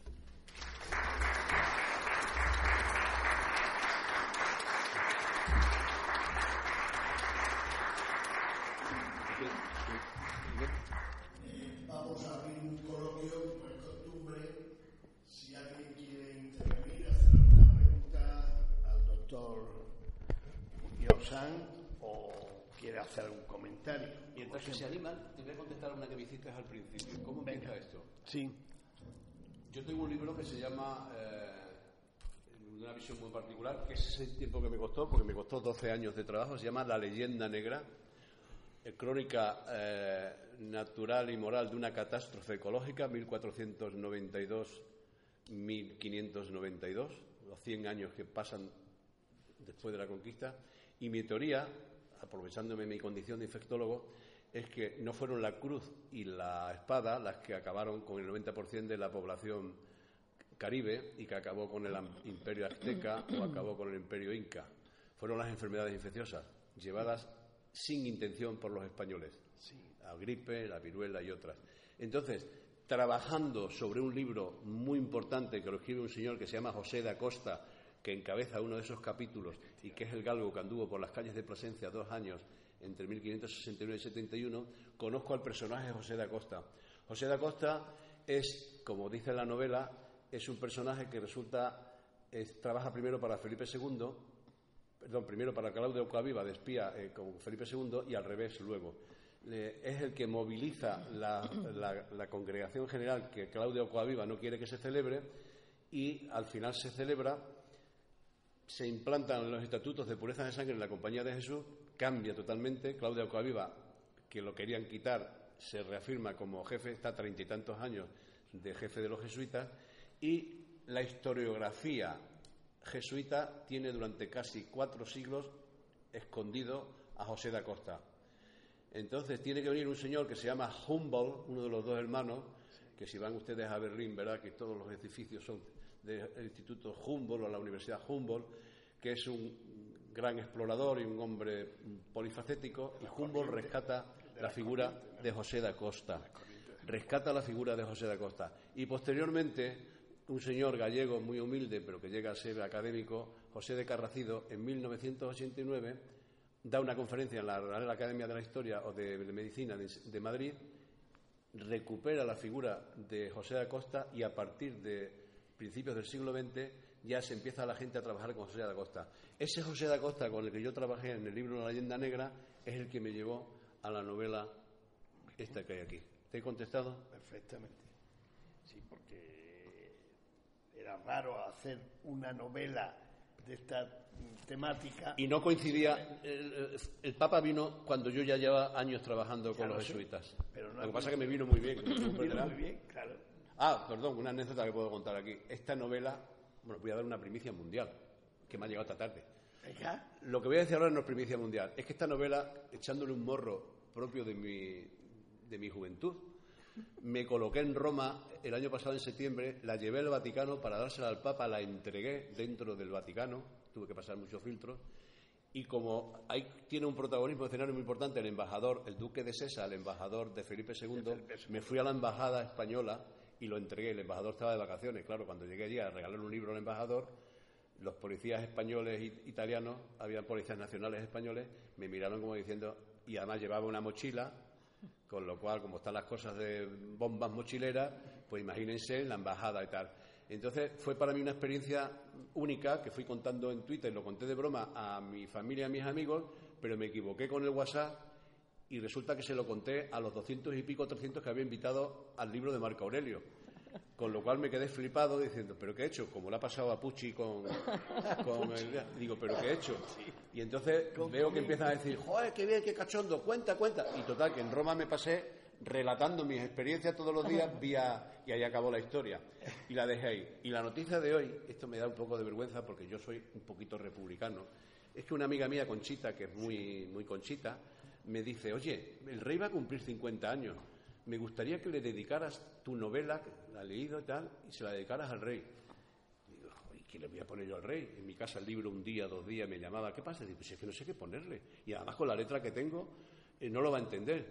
Si se animan, te voy a contestar una que me hiciste al principio. ¿Cómo empieza esto? Sí. Yo tengo un libro que se llama eh, Una visión muy particular, que es el tiempo que me costó, porque me costó 12 años de trabajo, se llama La leyenda negra, eh, crónica eh, natural y moral de una catástrofe ecológica, 1492-1592, los 100 años que pasan después de la conquista, y mi teoría, aprovechándome mi condición de infectólogo, es que no fueron la cruz y la espada las que acabaron con el 90% de la población caribe y que acabó con el imperio azteca o acabó con el imperio inca. Fueron las enfermedades infecciosas llevadas sin intención por los españoles. La gripe, la viruela y otras. Entonces, trabajando sobre un libro muy importante que lo escribe un señor que se llama José de Acosta, que encabeza uno de esos capítulos y que es el galgo que anduvo por las calles de Plasencia dos años entre 1569 y 71, conozco al personaje José de Acosta. José de Acosta es, como dice la novela, es un personaje que resulta, trabaja primero para Felipe II, perdón, primero para Claudio Coaviva de espía eh, como Felipe II y al revés luego. es el que moviliza la, congregación general que Claudio Coaviva no quiere que se celebre y al final se celebra, se implantan los estatutos de pureza de sangre en la Compañía de Jesús, cambia totalmente, Claudio Coaviva, que lo querían quitar, se reafirma como jefe, está treinta y tantos años de jefe de los jesuitas y la historiografía jesuita tiene durante casi cuatro siglos escondido a José de Acosta. Entonces tiene que venir un señor que se llama Humboldt, uno de los dos hermanos, que si van ustedes a Berlín, verá que todos los edificios son del Instituto Humboldt o la Universidad Humboldt, que es un gran explorador y un hombre polifacético, y Humboldt rescata la figura de José de Acosta. Rescata la figura de José de Acosta. Y posteriormente un señor gallego muy humilde, pero que llega a ser académico, José de Carracido, en 1989 da una conferencia en la Real Academia de la Historia o de, Medicina de, Madrid, recupera la figura de José de Acosta y a partir de principios del siglo XX ya se empieza la gente a trabajar con José de Acosta. Ese José de Acosta con el que yo trabajé en el libro La leyenda negra es el que me llevó a la novela esta que hay aquí. ¿Te he contestado? Perfectamente raro hacer una novela de esta temática. Y no coincidía. El, Papa vino cuando yo ya llevaba años trabajando con los jesuitas. Pero Lo que pasa es que me vino muy bien. muy bien, claro. Ah, perdón, una anécdota que puedo contar aquí. Esta novela, bueno, voy a dar una primicia mundial, que me ha llegado esta tarde. Lo que voy a decir ahora no es primicia mundial. Es que esta novela, echándole un morro propio de mi, de mi juventud, me coloqué en Roma el año pasado en septiembre, la llevé al Vaticano para dársela al Papa, la entregué dentro del Vaticano, tuve que pasar muchos filtros, y como ahí tiene un protagonismo escenario muy importante el embajador, el duque de Sesa, el embajador de Felipe II, me fui a la embajada española y lo entregué. El embajador estaba de vacaciones, claro, cuando llegué allí a regalar un libro al embajador, los policías españoles e italianos, había policías nacionales españoles, me miraron como diciendo, y además llevaba una mochila con lo cual, como están las cosas de bombas mochileras, pues imagínense la embajada y tal. Entonces fue para mí una experiencia única que fui contando en Twitter, lo conté de broma a mi familia a mis amigos, pero me equivoqué con el WhatsApp y resulta que se lo conté a los doscientos y pico, trescientos que había invitado al libro de Marco Aurelio. Con lo cual me quedé flipado diciendo, ¿pero qué he hecho? Como le ha pasado a Pucci con, el... Digo, ¿pero qué he hecho? Y entonces veo que empiezan a decir, joder, qué bien, qué cachondo, cuenta, cuenta. Y total, que en Roma me pasé relatando mis experiencias todos los días vía... Y ahí acabó la historia. Y la dejé ahí. Y la noticia de hoy, esto me da un poco de vergüenza porque yo soy un poquito republicano, es que una amiga mía, Conchita, que es muy, muy conchita, me dice, oye, el rey va a cumplir 50 años me gustaría que le dedicaras tu novela, la he leído y tal, y se la dedicaras al rey. Y digo, ¿y qué le voy a poner yo al rey? En mi casa el libro un día, dos días me llamaba, ¿qué pasa? Digo, pues es que no sé qué ponerle. Y además con la letra que tengo, eh, no lo va a entender.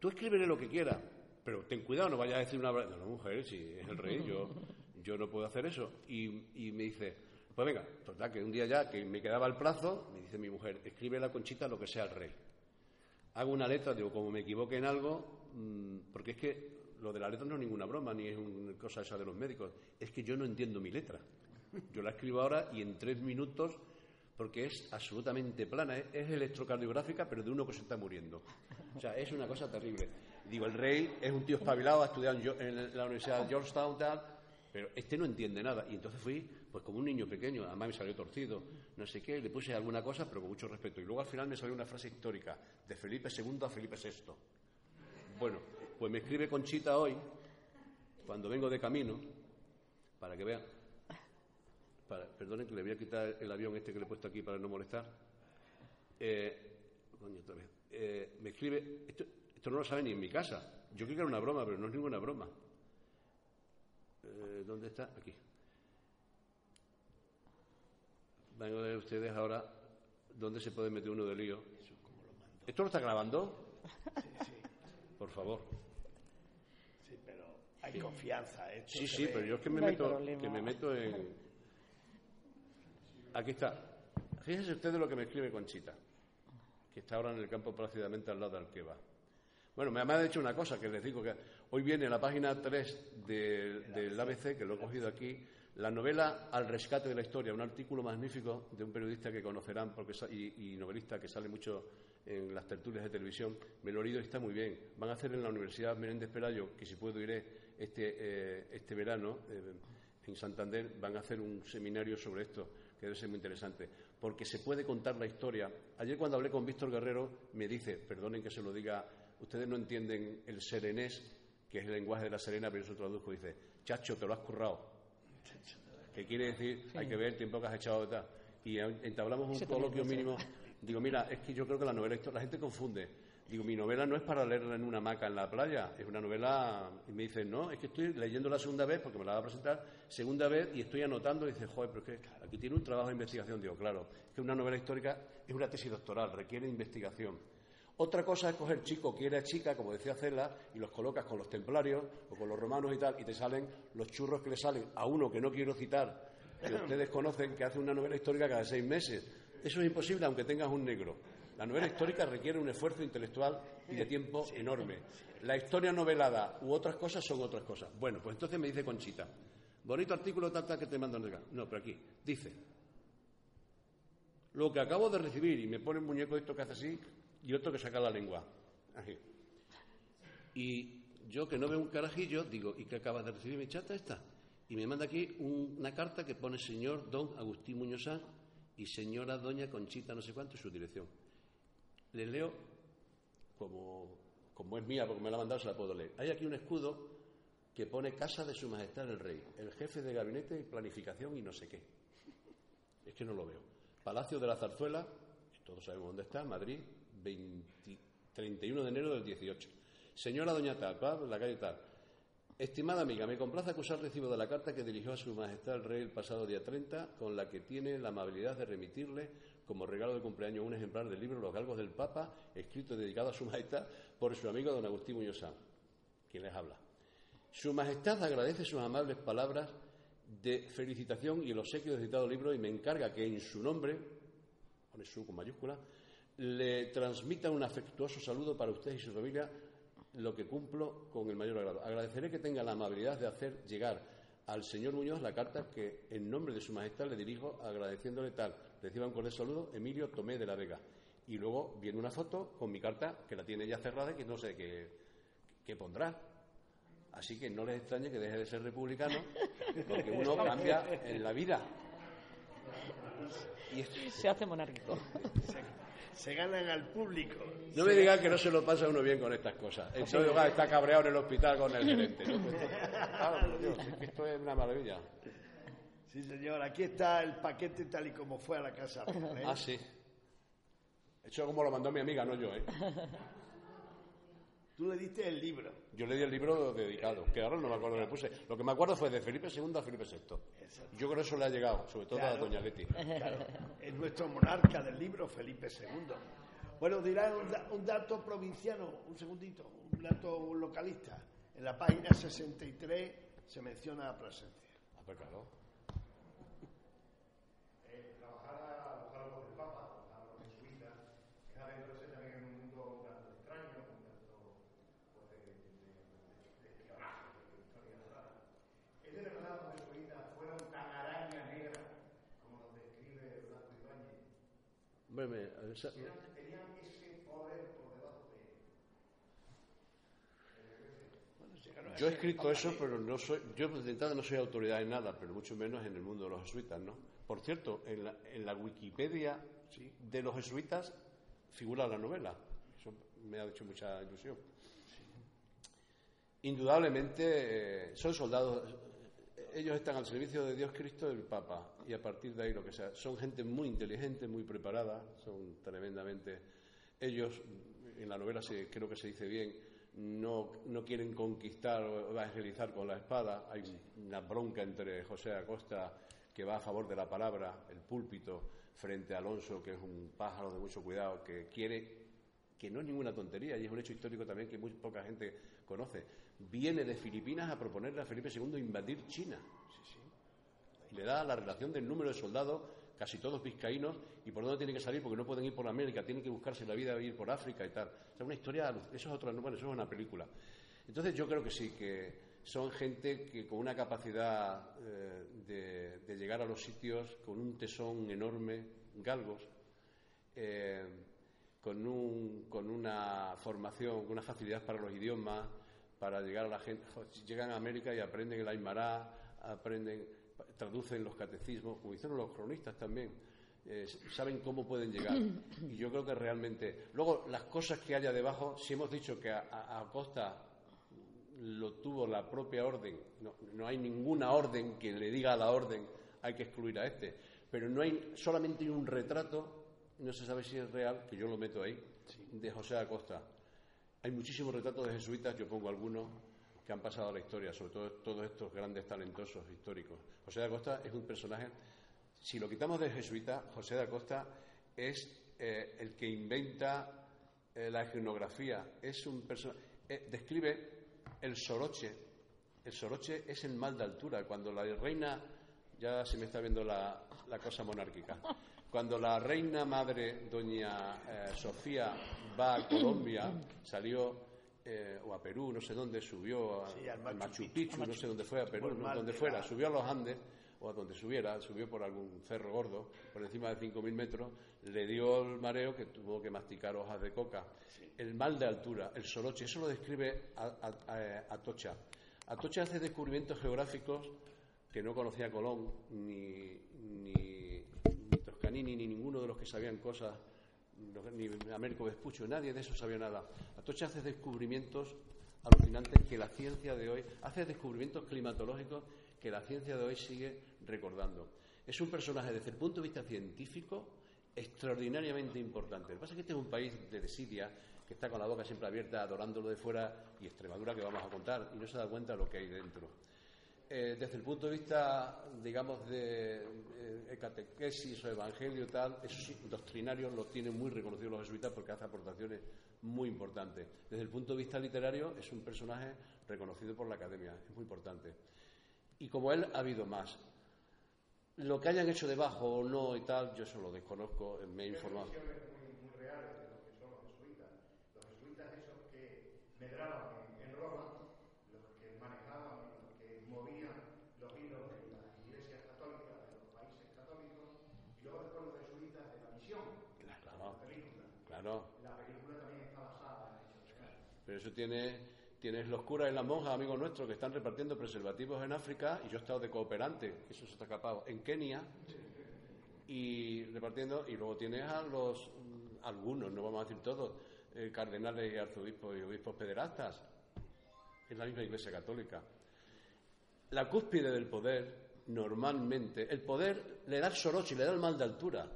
Tú escríbele lo que quieras, pero ten cuidado, no vayas a decir una... No, no, mujer, si es el rey, yo, yo no puedo hacer eso. Y, me dice, pues venga, total, que un día ya que me quedaba el plazo, me dice mi mujer, escribe la conchita lo que sea al rey. Hago una letra, digo, como me equivoque en algo, Mm, porque es que lo de la letra no es ninguna broma, ni es una cosa esa de los médicos, es que yo no entiendo mi letra. Yo la escribo ahora y en tres minutos, porque es absolutamente plana, es, electrocardiográfica, pero de uno que se está muriendo. O sea, es una cosa terrible. Digo, el rey es un tío espabilado, ha estudiado en, la Universidad de Georgetown, pero este no entiende nada. Y entonces fui, pues como un niño pequeño, además me salió torcido, no sé qué, le puse alguna cosa, pero con mucho respeto. Y luego al final me salió una frase histórica, de Felipe II a Felipe VI. Bueno, pues me escribe Conchita hoy, cuando vengo de camino, para que vean. Para, perdonen que le voy a quitar el avión este que le he puesto aquí para no molestar. Eh, coño, otra vez. Eh, me escribe, esto, esto no lo sabe ni en mi casa. Yo creo que era una broma, pero no es ninguna broma. Eh, ¿Dónde está? Aquí. Van a ver ustedes ahora dónde se puede meter uno de lío. ¿Esto lo está grabando? Sí, sí, Por favor. sí, pero hay confianza. ¿eh? Sí, sí, ve. pero yo es que me No meto, que me meto en. Aquí está. Fíjense ustedes lo que me escribe Conchita, que está ahora en el campo plácidamente al lado de Alqueva. Bueno, me ha dicho una cosa que les digo que hoy viene en la página 3 del, del ABC, que lo he cogido aquí, la novela Al rescate de la historia, un artículo magnífico de un periodista que conocerán porque y, y novelista que sale mucho en las tertulias de televisión. Me lo he leído y está muy bien. Van a hacer en la Universidad Menéndez Pelayo, que si puedo iré este, eh, este verano, eh, en Santander, van a hacer un seminario sobre esto, que debe ser muy interesante, porque se puede contar la historia. Ayer cuando hablé con Víctor Guerrero, me dice, perdonen que se lo diga, ustedes no entienden el serenés, que es el lenguaje de la serena, pero yo traduzco, dice, chacho, te lo has currado. Que quiere decir, hay que ver el tiempo que has echado de tal. Y en- entablamos un coloquio mínimo. Digo, mira, es que yo creo que la novela, histo- la gente confunde. Digo, mi novela no es para leerla en una hamaca en la playa, es una novela. Y me dicen, no, es que estoy leyendo la segunda vez, porque me la va a presentar, segunda vez, y estoy anotando. Y dice, joder, pero es que aquí tiene un trabajo de investigación. Digo, claro, que una novela histórica es una tesis doctoral, requiere investigación. Otra cosa es coger chico que era chica, como decía Cela, y los colocas con los templarios o con los romanos y tal, y te salen los churros que le salen a uno que no quiero citar, que ustedes conocen, que hace una novela histórica cada seis meses. Eso es imposible aunque tengas un negro. La novela histórica requiere un esfuerzo intelectual y de tiempo enorme. La historia novelada u otras cosas son otras cosas. Bueno, pues entonces me dice Conchita, bonito artículo tal, tal que te mandan acá. No, pero aquí, dice, lo que acabo de recibir, y me pone un muñeco esto que hace así, y otro que saca la lengua. Así. Y yo que no veo un carajillo, digo, ¿y qué acabas de recibir mi chata esta? Y me manda aquí un- una carta que pone señor don Agustín Muñozán y señora doña Conchita no sé cuánto, su dirección. Le leo como, como es mía, porque me la ha mandado, se la puedo leer. Hay aquí un escudo que pone Casa de Su Majestad el Rey, el jefe de gabinete y planificación y no sé qué. Es que no lo veo. Palacio de la Zarzuela, todos sabemos dónde está, Madrid, 20 31 de enero del 18. Señora Doña Tal, la calle Tal. Estimada amiga, me complace acusar recibo de la carta que dirigió a Su Majestad el Rey el pasado día 30, con la que tiene la amabilidad de remitirle como regalo de cumpleaños un ejemplar del libro Los Galgos del Papa, escrito y dedicado a Su Majestad por su amigo don Agustín Muñozán, quien les habla. Su Majestad agradece sus amables palabras de felicitación y el obsequio del citado libro y me encarga que en su nombre, pone su con mayúscula, le transmita un afectuoso saludo para usted y su familia, lo que cumplo con el mayor agrado. Agradeceré que tenga la amabilidad de hacer llegar al señor Muñoz la carta que en nombre de su Majestad le dirijo agradeciéndole tal. Reciba un cordial saludo, Emilio Tomé de la Vega. Y luego viene una foto con mi carta, que la tiene ya cerrada y que no sé qué, qué pondrá. Así que no les extrañe que deje de ser republicano, porque uno cambia en la vida. Y Se hace monárquico. Se ganan al público. no me digan que no se lo pasa uno bien con estas cosas. Entonces oiga, está cabreado en el hospital con el gerente. claro, por Dios, es que esto es una maravilla. Sí, señor. Aquí está el paquete tal y como fue a la casa. ¿eh? Ah, sí. Eso como lo mandó mi amiga, no yo, ¿eh? Tú le diste el libro. Yo le di el libro dedicado, que ahora no me acuerdo que le puse. Lo que me acuerdo fue de Felipe II a Felipe VI. Yo creo que eso le ha llegado, sobre todo a. Doña Leti. Claro, es nuestro monarca del libro, Felipe II. Bueno, dirá un, da- un dato provinciano, un segundito, un dato localista. En la página 63 se menciona la presencia. Ah, pues claro. Hombre, me- esa- Bueno, Yo he escrito eso, pero no soy, yo de entrada no soy autoridad en nada, pero mucho menos en el mundo de los jesuitas, ¿no? Por cierto, en la, en la Wikipedia de los jesuitas figura la novela. Eso me ha hecho mucha ilusión. Indudablemente eh, son soldados, ellos están al servicio de Dios Cristo del Papa y a partir de ahí lo que sea. Son gente muy inteligente, muy preparada, son tremendamente. Ellos, en la novela se, creo que se dice bien, no, no quieren conquistar o evangelizar con la espada. Hay una bronca entre José Acosta, que va a favor de la palabra, el púlpito, frente a Alonso, que es un pájaro de mucho cuidado, que quiere, que no es ninguna tontería, y es un hecho histórico también que muy poca gente conoce. Viene de Filipinas a proponerle a Felipe II invadir China. Y le da la relación del número de soldados casi todos vizcaínos, y por dónde tienen que salir porque no pueden ir por América, tienen que buscarse la vida ir por África y tal. O sea, una historia, eso es otra, bueno, eso es una película. Entonces yo creo que sí, que son gente que con una capacidad eh, de, llegar a los sitios, con un tesón enorme, galgos, eh, con, un, con una formación, con una facilidad para los idiomas, para llegar a la gente. Llegan a América y aprenden el Aymara, aprenden traducen los catecismos, como hicieron los cronistas también, eh, saben cómo pueden llegar. Y yo creo que realmente. Luego, las cosas que haya debajo, si hemos dicho que a, Costa lo tuvo la propia orden, no, hay ninguna orden que le diga a la orden hay que excluir a este, pero no hay solamente un retrato, no se sabe si es real, que yo lo meto ahí, de José Acosta. Hay muchísimos retratos de jesuitas, yo pongo algunos, que han pasado a la historia, sobre todo todos estos grandes talentosos históricos. José de Acosta es un personaje, si lo quitamos de jesuita, José de Acosta es eh, el que inventa eh, la etnografía, es un personaje, eh, describe el soroche, el soroche es el mal de altura, cuando la reina, ya se me está viendo la, la cosa monárquica, cuando la reina madre, doña Sofía, va a Colombia, salió eh, o a Perú, no sé dónde, subió a, al Machu, Picchu, no sé dónde fue, a Perú, donde fuera, subió a los Andes, o a donde subiera, subió por algún cerro gordo, por encima de 5.000 metros, le dio el mareo que tuvo que masticar hojas de coca. El mal de altura, el soroche, eso lo describe Atocha. Atocha hace descubrimientos geográficos que no conocía Colón, ni, ni, ni ninguno de los que sabían cosas ni Américo Vespucho, nadie de eso sabía nada. Atocha hace descubrimientos alucinantes que la ciencia de hoy, hace descubrimientos climatológicos que la ciencia de hoy sigue recordando. Es un personaje desde el punto de vista científico extraordinariamente importante. Lo que pasa es que este es un país de desidia que está con la boca siempre abierta, adorándolo de fuera, y Extremadura que vamos a contar, y no se da cuenta de lo que hay dentro. Eh, desde el punto de vista, digamos, de eh, catequesis o evangelio tal, esos doctrinarios los tienen muy reconocidos los jesuitas porque hace aportaciones muy importantes. Desde el punto de vista literario es un personaje reconocido por la academia, es muy importante. Y como él ha habido más. Lo que hayan hecho debajo o no y tal, yo eso lo desconozco, me he informado. La película también está basada en hechos Pero eso tiene, tienes los curas y las monjas, amigos nuestros, que están repartiendo preservativos en África, y yo he estado de cooperante, eso se está capado, en Kenia, y repartiendo, y luego tienes a los, mm, algunos, no vamos a decir todos, eh, cardenales y arzobispos y obispos pederastas, en la misma Iglesia Católica. La cúspide del poder, normalmente, el poder le da el soroche, le da el mal de altura.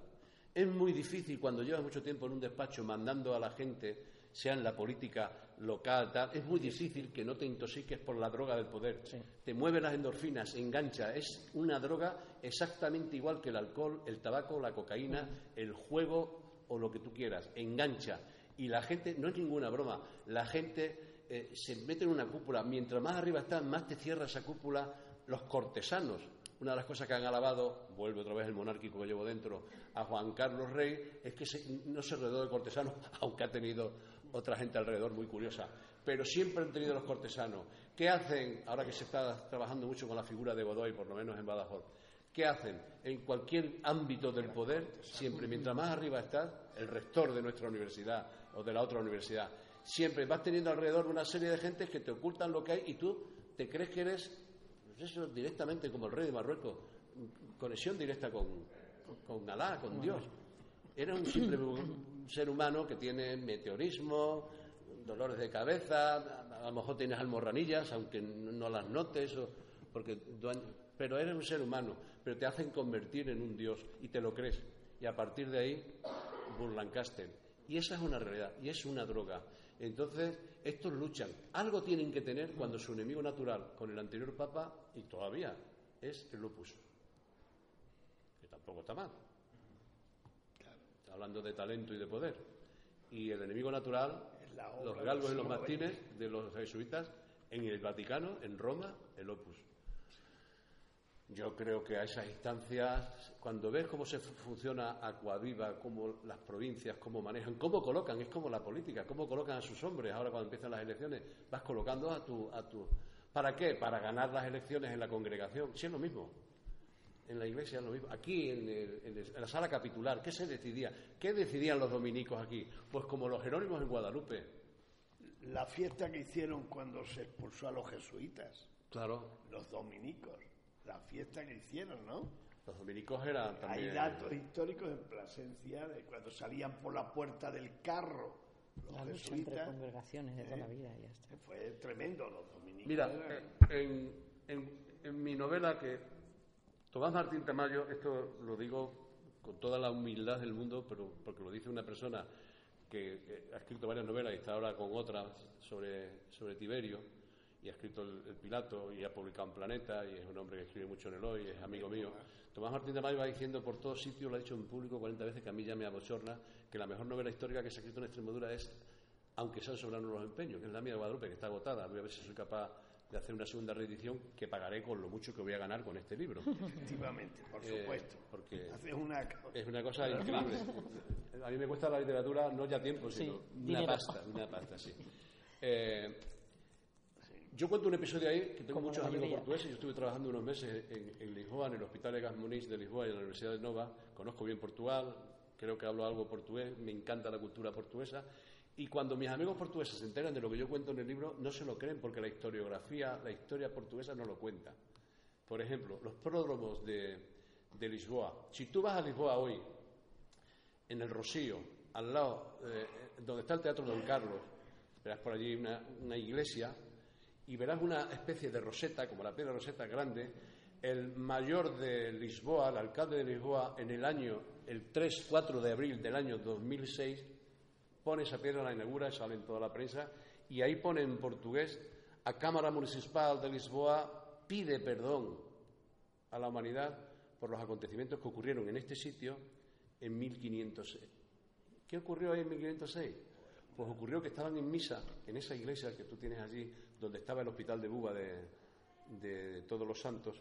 Es muy difícil cuando llevas mucho tiempo en un despacho mandando a la gente, sea en la política local, tal, es muy difícil que no te intoxiques por la droga del poder. Te mueve las endorfinas, engancha. Es una droga exactamente igual que el alcohol, el tabaco, la cocaína, el juego o lo que tú quieras. Engancha. Y la gente, no es ninguna broma, la gente eh, se mete en una cúpula. Mientras más arriba estás, más te cierra esa cúpula los cortesanos una de las cosas que han alabado, vuelve otra vez el monárquico que llevo dentro, a Juan Carlos Rey, es que no se rodeó de cortesanos, aunque ha tenido otra gente alrededor muy curiosa. Pero siempre han tenido los cortesanos. ¿Qué hacen, ahora que se está trabajando mucho con la figura de Godoy, por lo menos en Badajoz? ¿Qué hacen? En cualquier ámbito del poder, siempre, mientras más arriba está el rector de nuestra universidad o de la otra universidad, siempre vas teniendo alrededor una serie de gentes que te ocultan lo que hay y tú te crees que eres, pues eso, directamente como el rey de Marruecos, conexión directa con, con Alá, con Dios. Era un simple ser humano que tiene meteorismo, dolores de cabeza, a lo mejor tienes almorranillas, aunque no las notes, o porque, pero eres un ser humano, pero te hacen convertir en un Dios y te lo crees. Y a partir de ahí, Burlancaster. Y esa es una realidad, y es una droga. Entonces, estos luchan. Algo tienen que tener cuando su enemigo natural, con el anterior Papa, y todavía, es el lupus. Que tampoco está mal. Está hablando de talento y de poder. Y el enemigo natural, los galgos y los mastines de los jesuitas, en el Vaticano, en Roma, el opus. Yo creo que a esas instancias, cuando ves cómo se funciona Acuaviva, cómo las provincias, cómo manejan, cómo colocan, es como la política, cómo colocan a sus hombres ahora cuando empiezan las elecciones, vas colocando a tu, a tu... ¿Para qué? Para ganar las elecciones en la congregación. Sí, es lo mismo. En la iglesia es lo mismo. Aquí, en, en la sala capitular, ¿qué se decidía? ¿Qué decidían los dominicos aquí? Pues como los jerónimos en Guadalupe. La fiesta que hicieron cuando se expulsó a los jesuitas. Claro. Los dominicos la fiesta que hicieron, ¿no? Los dominicos eran también... Hay datos históricos en Plasencia de cuando salían por la puerta del carro los la lucha entre congregaciones de toda la vida ya está. Fue tremendo los dominicos. Mira, en, en, en, mi novela que Tomás Martín Tamayo, esto lo digo con toda la humildad del mundo, pero porque lo dice una persona que, que ha escrito varias novelas y está ahora con otras sobre, sobre Tiberio, y ha escrito el, Pilato y ha publicado en Planeta y es un hombre que escribe mucho en el hoy, es amigo mío. Tomás Martín de Mayo va diciendo por todos sitios, lo ha dicho en público 40 veces, que a mí ya me abochorna, que la mejor novela histórica que se ha escrito en Extremadura es Aunque sean soberanos los empeños, que es la mía de Guadalupe, que está agotada. Voy a ver si soy capaz de hacer una segunda reedición que pagaré con lo mucho que voy a ganar con este libro. Efectivamente, por Eh, supuesto. porque una... es una cosa increíble. A mí me cuesta la literatura no ya tiempo, Sí, sino una dinero. pasta, una pasta, sí. Eh, yo cuento un episodio ahí que tengo Como muchos amigos portugueses. Yo estuve trabajando unos meses en, en Lisboa, en el Hospital de Gasmonix de Lisboa y en la Universidad de Nova. Conozco bien Portugal, creo que hablo algo portugués, me encanta la cultura portuguesa. Y cuando mis amigos portugueses se enteran de lo que yo cuento en el libro, no se lo creen porque la historiografía, la historia portuguesa no lo cuenta. Por ejemplo, los pródromos de, de Lisboa. Si tú vas a Lisboa hoy, en el Rocío, al lado, eh, donde está el Teatro Don Carlos, verás por allí una, una iglesia y verás una especie de roseta, como la piedra roseta grande. El mayor de Lisboa, el alcalde de Lisboa, en el año, el 3-4 de abril del año 2006, pone esa piedra, la inaugura, sale en toda la prensa, y ahí pone en portugués, a Cámara Municipal de Lisboa pide perdón a la humanidad por los acontecimientos que ocurrieron en este sitio en 1506. ¿Qué ocurrió ahí en 1506? Pues ocurrió que estaban en misa en esa iglesia que tú tienes allí, donde estaba el hospital de Buba de, Todos los Santos.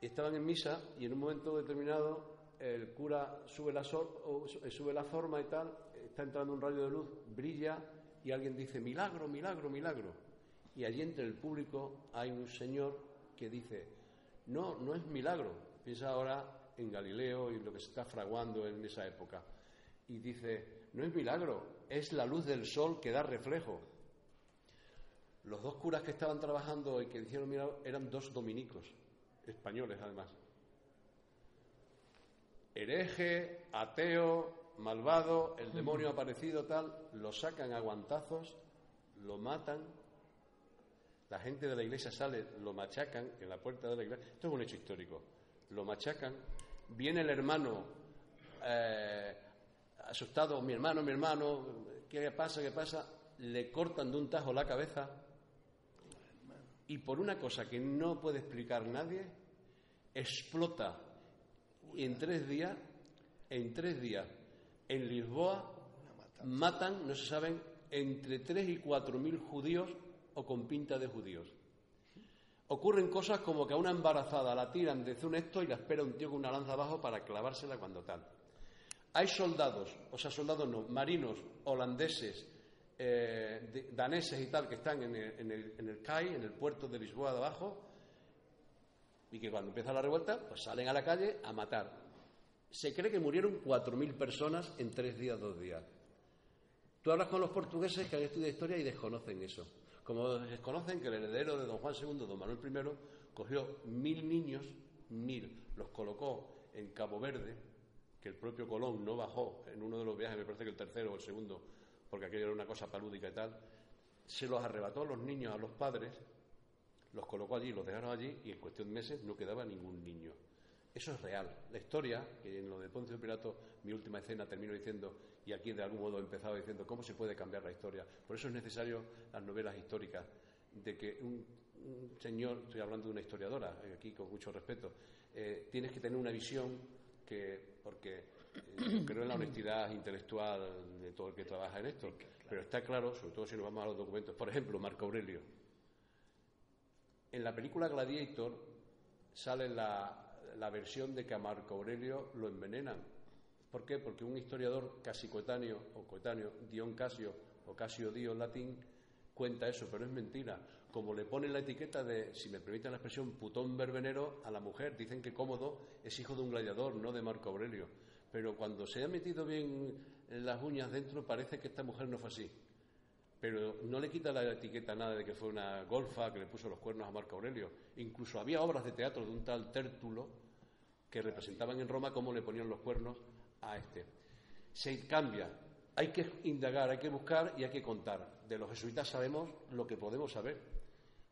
Estaban en misa y en un momento determinado el cura sube la, la forma y tal, está entrando un rayo de luz, brilla y alguien dice milagro, milagro, milagro. Y allí entre el público hay un señor que dice, no, no es milagro. Piensa ahora en Galileo y lo que se está fraguando en esa época. Y dice, no es milagro, es la luz del sol que da reflejo. Los dos curas que estaban trabajando y que hicieron milagro eran dos dominicos, españoles además. Hereje, ateo, malvado, el demonio aparecido tal, lo sacan a guantazos, lo matan, la gente de la iglesia sale, lo machacan en la puerta de la iglesia. Esto es un hecho histórico. Lo machacan, viene el hermano eh, asustado, mi hermano, mi hermano, ¿qué pasa? ¿Qué pasa? Le cortan de un tajo la cabeza y por una cosa que no puede explicar nadie, explota en tres días, en tres días, en Lisboa, matan, no se saben, entre tres y cuatro mil judíos o con pinta de judíos. Ocurren cosas como que a una embarazada la tiran desde un esto y la espera un tío con una lanza abajo para clavársela cuando tal. Hay soldados, o sea, soldados no, marinos, holandeses, eh, daneses y tal, que están en el, en, el, en el CAI, en el puerto de Lisboa de abajo, y que cuando empieza la revuelta, pues salen a la calle a matar. Se cree que murieron 4.000 personas en tres días, dos días. Tú hablas con los portugueses que han estudiado historia y desconocen eso. Como desconocen que el heredero de don Juan II, don Manuel I, cogió mil niños, mil, los colocó en Cabo Verde, que el propio Colón no bajó en uno de los viajes, me parece que el tercero o el segundo, porque aquello era una cosa palúdica y tal, se los arrebató a los niños, a los padres, los colocó allí, los dejaron allí y en cuestión de meses no quedaba ningún niño. Eso es real. La historia, que en lo de Poncio Pilato, mi última escena, termino diciendo, y aquí de algún modo he empezado diciendo, ¿cómo se puede cambiar la historia? Por eso es necesario las novelas históricas, de que un, señor, estoy hablando de una historiadora, eh, aquí con mucho respeto, eh, tienes que tener una visión que, porque eh, creo en la honestidad intelectual de todo el que trabaja en esto, pero está claro, sobre todo si nos vamos a los documentos, por ejemplo, Marco Aurelio. En la película Gladiator sale la, la versión de que a Marco Aurelio lo envenenan. ¿Por qué? Porque un historiador casi coetáneo o coetáneo, Dion Casio o Casio Dio latín, cuenta eso, pero es mentira. Como le ponen la etiqueta de, si me permiten la expresión, putón verbenero a la mujer, dicen que Cómodo es hijo de un gladiador, no de Marco Aurelio. Pero cuando se ha metido bien las uñas dentro, parece que esta mujer no fue así. Pero no le quita la etiqueta nada de que fue una golfa que le puso los cuernos a Marco Aurelio. Incluso había obras de teatro de un tal Tértulo que representaban en Roma cómo le ponían los cuernos a este. Se cambia. Hay que indagar, hay que buscar y hay que contar. De los jesuitas sabemos lo que podemos saber.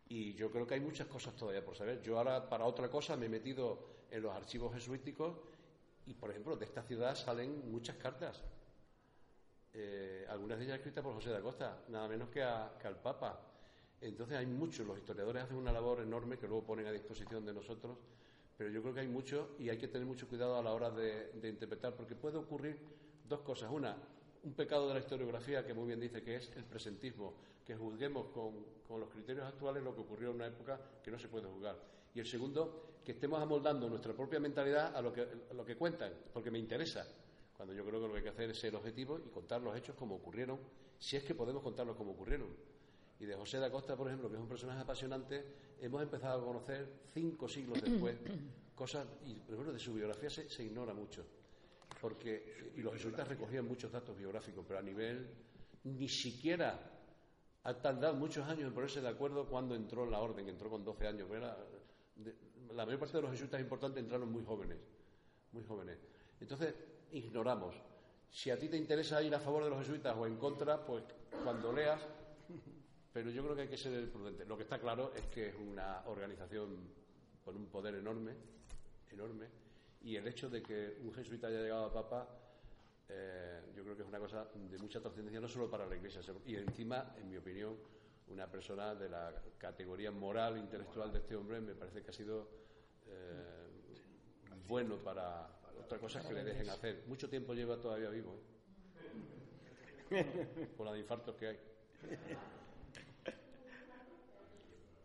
Y yo creo que hay muchas cosas todavía por saber. Yo ahora, para otra cosa, me he metido en los archivos jesuíticos y, por ejemplo, de esta ciudad salen muchas cartas. Eh, algunas de ellas escritas por José de Acosta, nada menos que, que al Papa. Entonces hay muchos, los historiadores hacen una labor enorme que luego ponen a disposición de nosotros pero yo creo que hay mucho y hay que tener mucho cuidado a la hora de, interpretar, porque puede ocurrir dos cosas. Una, un pecado de la historiografía que muy bien dice que es el presentismo, que juzguemos con, los criterios actuales lo que ocurrió en una época que no se puede juzgar. Y el segundo, que estemos amoldando nuestra propia mentalidad a lo que, a lo que cuentan, porque me interesa. Cuando yo creo que lo que hay que hacer es ser objetivo y contar los hechos como ocurrieron, si es que podemos contarlos como ocurrieron. Y de José de Acosta, por ejemplo, que es un personaje apasionante, hemos empezado a conocer cinco siglos después cosas, y por ejemplo, de su biografía se, ignora mucho. Porque, y los jesuitas recogían muchos datos biográficos, pero a nivel ni siquiera ha tardado muchos años en ponerse de acuerdo cuando entró en la orden, que entró con 12 años. la mayor parte de los jesuitas importantes entraron muy jóvenes, muy jóvenes. Entonces, ignoramos. Si a ti te interesa ir a favor de los jesuitas o en contra, pues cuando leas pero yo creo que hay que ser prudente. Lo que está claro es que es una organización con un poder enorme, enorme, y el hecho de que un jesuita haya llegado a Papa, eh, yo creo que es una cosa de mucha trascendencia, no solo para la Iglesia, y encima, en mi opinión, una persona de la categoría moral, intelectual de este hombre, me parece que ha sido eh, bueno para otra cosa que le dejen hacer. Mucho tiempo lleva todavía vivo, ¿eh? por la de infartos que hay.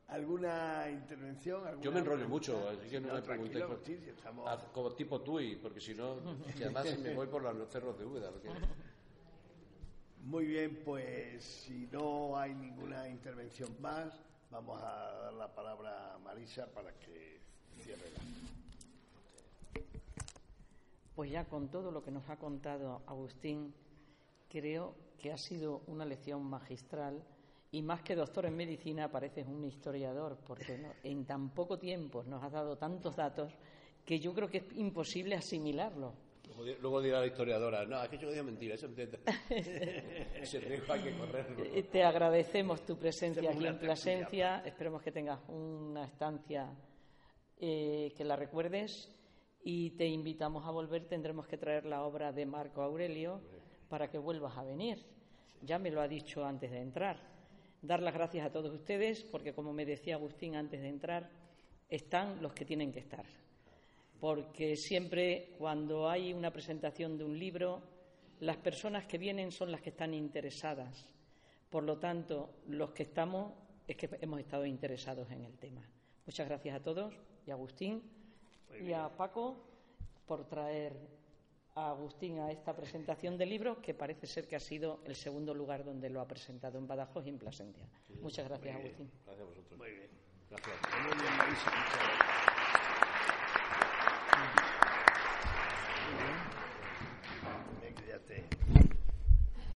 ¿Alguna intervención? Yo me enrollo mucho, así que no, me preguntéis. Como tipo Tui, porque si no, además me voy por los cerros de Úbeda. Muy bien, pues si no hay ninguna intervención más, vamos a dar la palabra a Marisa para que cierre Pues ya con todo lo que nos ha contado Agustín, creo que ha sido una lección magistral y más que doctor en medicina pareces un historiador, porque en tan poco tiempo nos has dado tantos datos que yo creo que es imposible asimilarlo. Luego dirá la historiadora, no, es que yo digo mentira, eso Ese riesgo hay que correrlo. Eh, te agradecemos tu presencia aquí en Plasencia, esperemos que tengas una estancia eh, que la recuerdes y te invitamos a volver, tendremos que traer la obra de Marco Aurelio para que vuelvas a venir. Ya me lo ha dicho antes de entrar dar las gracias a todos ustedes, porque como me decía Agustín antes de entrar, están los que tienen que estar. Porque siempre cuando hay una presentación de un libro, las personas que vienen son las que están interesadas. Por lo tanto, los que estamos es que hemos estado interesados en el tema. Muchas gracias a todos y a Agustín y a Paco por traer Agustín a esta presentación del libro, que parece ser que ha sido el segundo lugar donde lo ha presentado en Badajoz y en Plasencia. Muchas gracias, Agustín. Gracias a vosotros. Muy bien. Gracias. Muy bien, Muchas gracias.